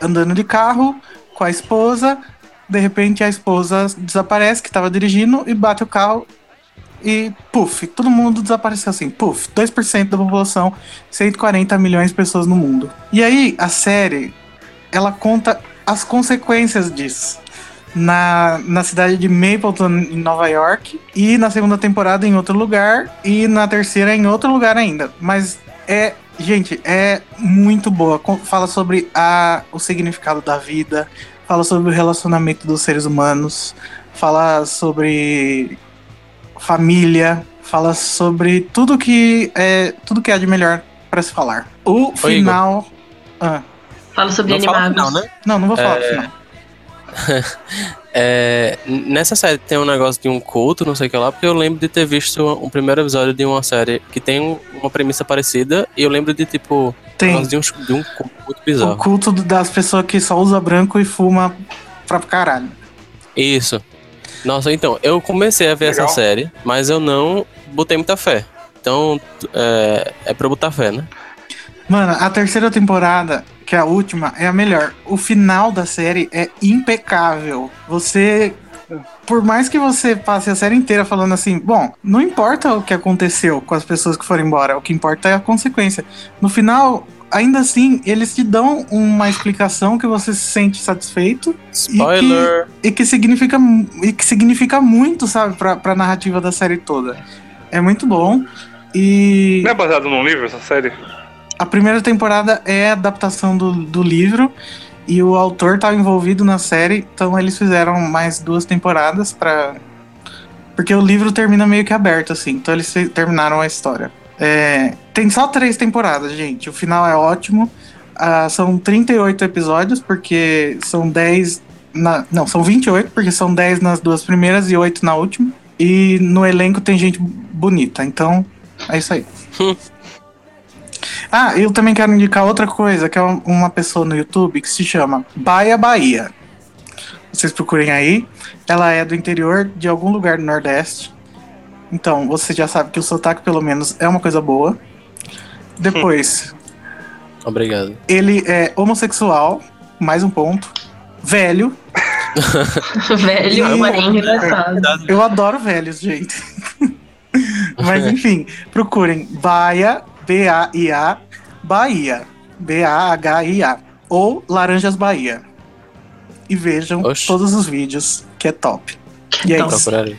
andando de carro com a esposa. De repente, a esposa desaparece, que tava dirigindo, e bate o carro e puf, todo mundo desapareceu assim, puf, 2% da população, 140 milhões de pessoas no mundo. E aí a série, ela conta as consequências disso. Na, na cidade de Mapleton, em Nova York, e na segunda temporada em outro lugar, e na terceira em outro lugar ainda. Mas é, gente, é muito boa. Fala sobre a, o significado da vida, fala sobre o relacionamento dos seres humanos, fala sobre família, fala sobre tudo que é tudo que há de melhor para se falar. O final, Ah, Fala sobre Não fala animados. final, né? não, não vou falar final. É, n- nessa série tem um negócio de um culto, não sei o que lá, porque eu lembro de ter visto um primeiro episódio de uma série que tem um- uma premissa parecida, e eu lembro de, tipo, Tem de um, de um culto muito o bizarro. culto do- das pessoas que só usa branco e fuma pra caralho. Isso. Nossa, então, eu comecei a ver Legal. essa série, mas eu não botei muita fé. Então, é, é pra eu botar fé, né? Mano, a terceira temporada, que é a última, é a melhor. O final da série é impecável. Você. Por mais que você passe a série inteira falando assim, bom, não importa o que aconteceu com as pessoas que foram embora, o que importa é a consequência. No final, ainda assim, eles te dão uma explicação que você se sente satisfeito Spoiler! e que significa, e que significa muito, sabe, pra, pra narrativa da série toda. É muito bom. E Não é baseado num livro essa série? A primeira temporada é a adaptação do, do livro e o autor estava envolvido na série, então eles fizeram mais duas temporadas para porque o livro termina meio que aberto assim, então eles terminaram a história. É, tem só três temporadas, gente. O final é ótimo. Ah, são 38 episódios, porque são 10. Na, não, são 28, porque são 10 nas duas primeiras e 8 na última. E no elenco tem gente bonita, então é isso aí. Ah, eu também quero indicar outra coisa, que é um- uma pessoa no YouTube que se chama Baia Bahia. Vocês procurem aí. Ela é do interior de algum lugar do Nordeste. Então, você já sabe que o sotaque, pelo menos, é uma coisa boa. Depois, Obrigado. ele é homossexual, mais um ponto. Velho. Velho, porém engraçado. Eu adoro velhos, gente. Mas enfim, procurem Baia, B-A-I-A, Bahia, B-A-H-I-A, ou Laranjas Bahia. E vejam Oxi. todos os vídeos, que é top. E é Então, isso. Procurarei.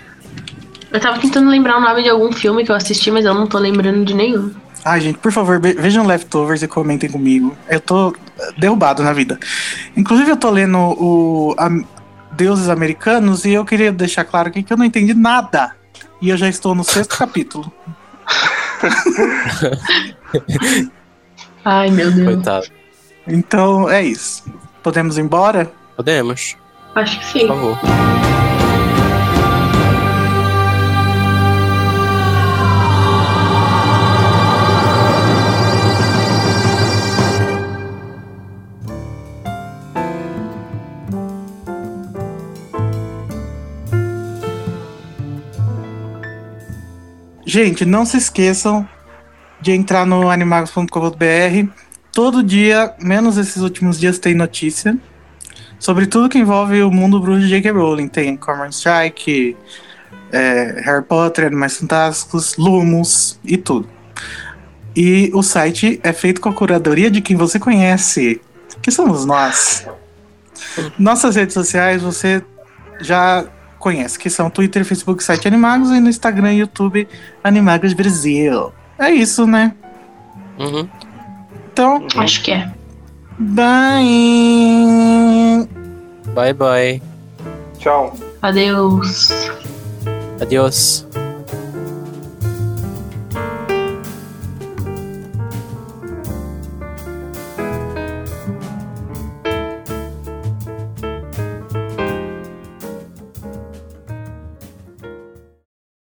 Eu tava tentando lembrar o nome de algum filme que eu assisti, mas eu não tô lembrando de nenhum. Ai, gente, por favor, vejam Leftovers e comentem comigo. Eu tô eh, derrubado na vida. Inclusive, eu tô lendo o Am- Deuses Americanos e eu queria deixar claro aqui que eu não entendi nada. E eu já estou no sexto capítulo. Ai, meu Deus. Coitado. Então, é isso. Podemos ir embora? Podemos, Acho que por sim. favor. Gente, não se esqueçam de entrar no animagos.com.br. Todo dia, menos esses últimos dias, tem notícia sobre tudo que envolve o mundo bruxo de J.K. Rowling. Tem Cormoran Strike, é, Harry Potter, Animais Fantásticos, Lumos e tudo. E o site é feito com a curadoria de quem você conhece, que somos nós. Nossas redes sociais você já conhece, que são Twitter, Facebook, site Animagos e no Instagram e YouTube Animagos Brasil. É isso, né? Uhum. Então, Acho que é. bye! Bye bye. Tchau. Adeus. Adiós.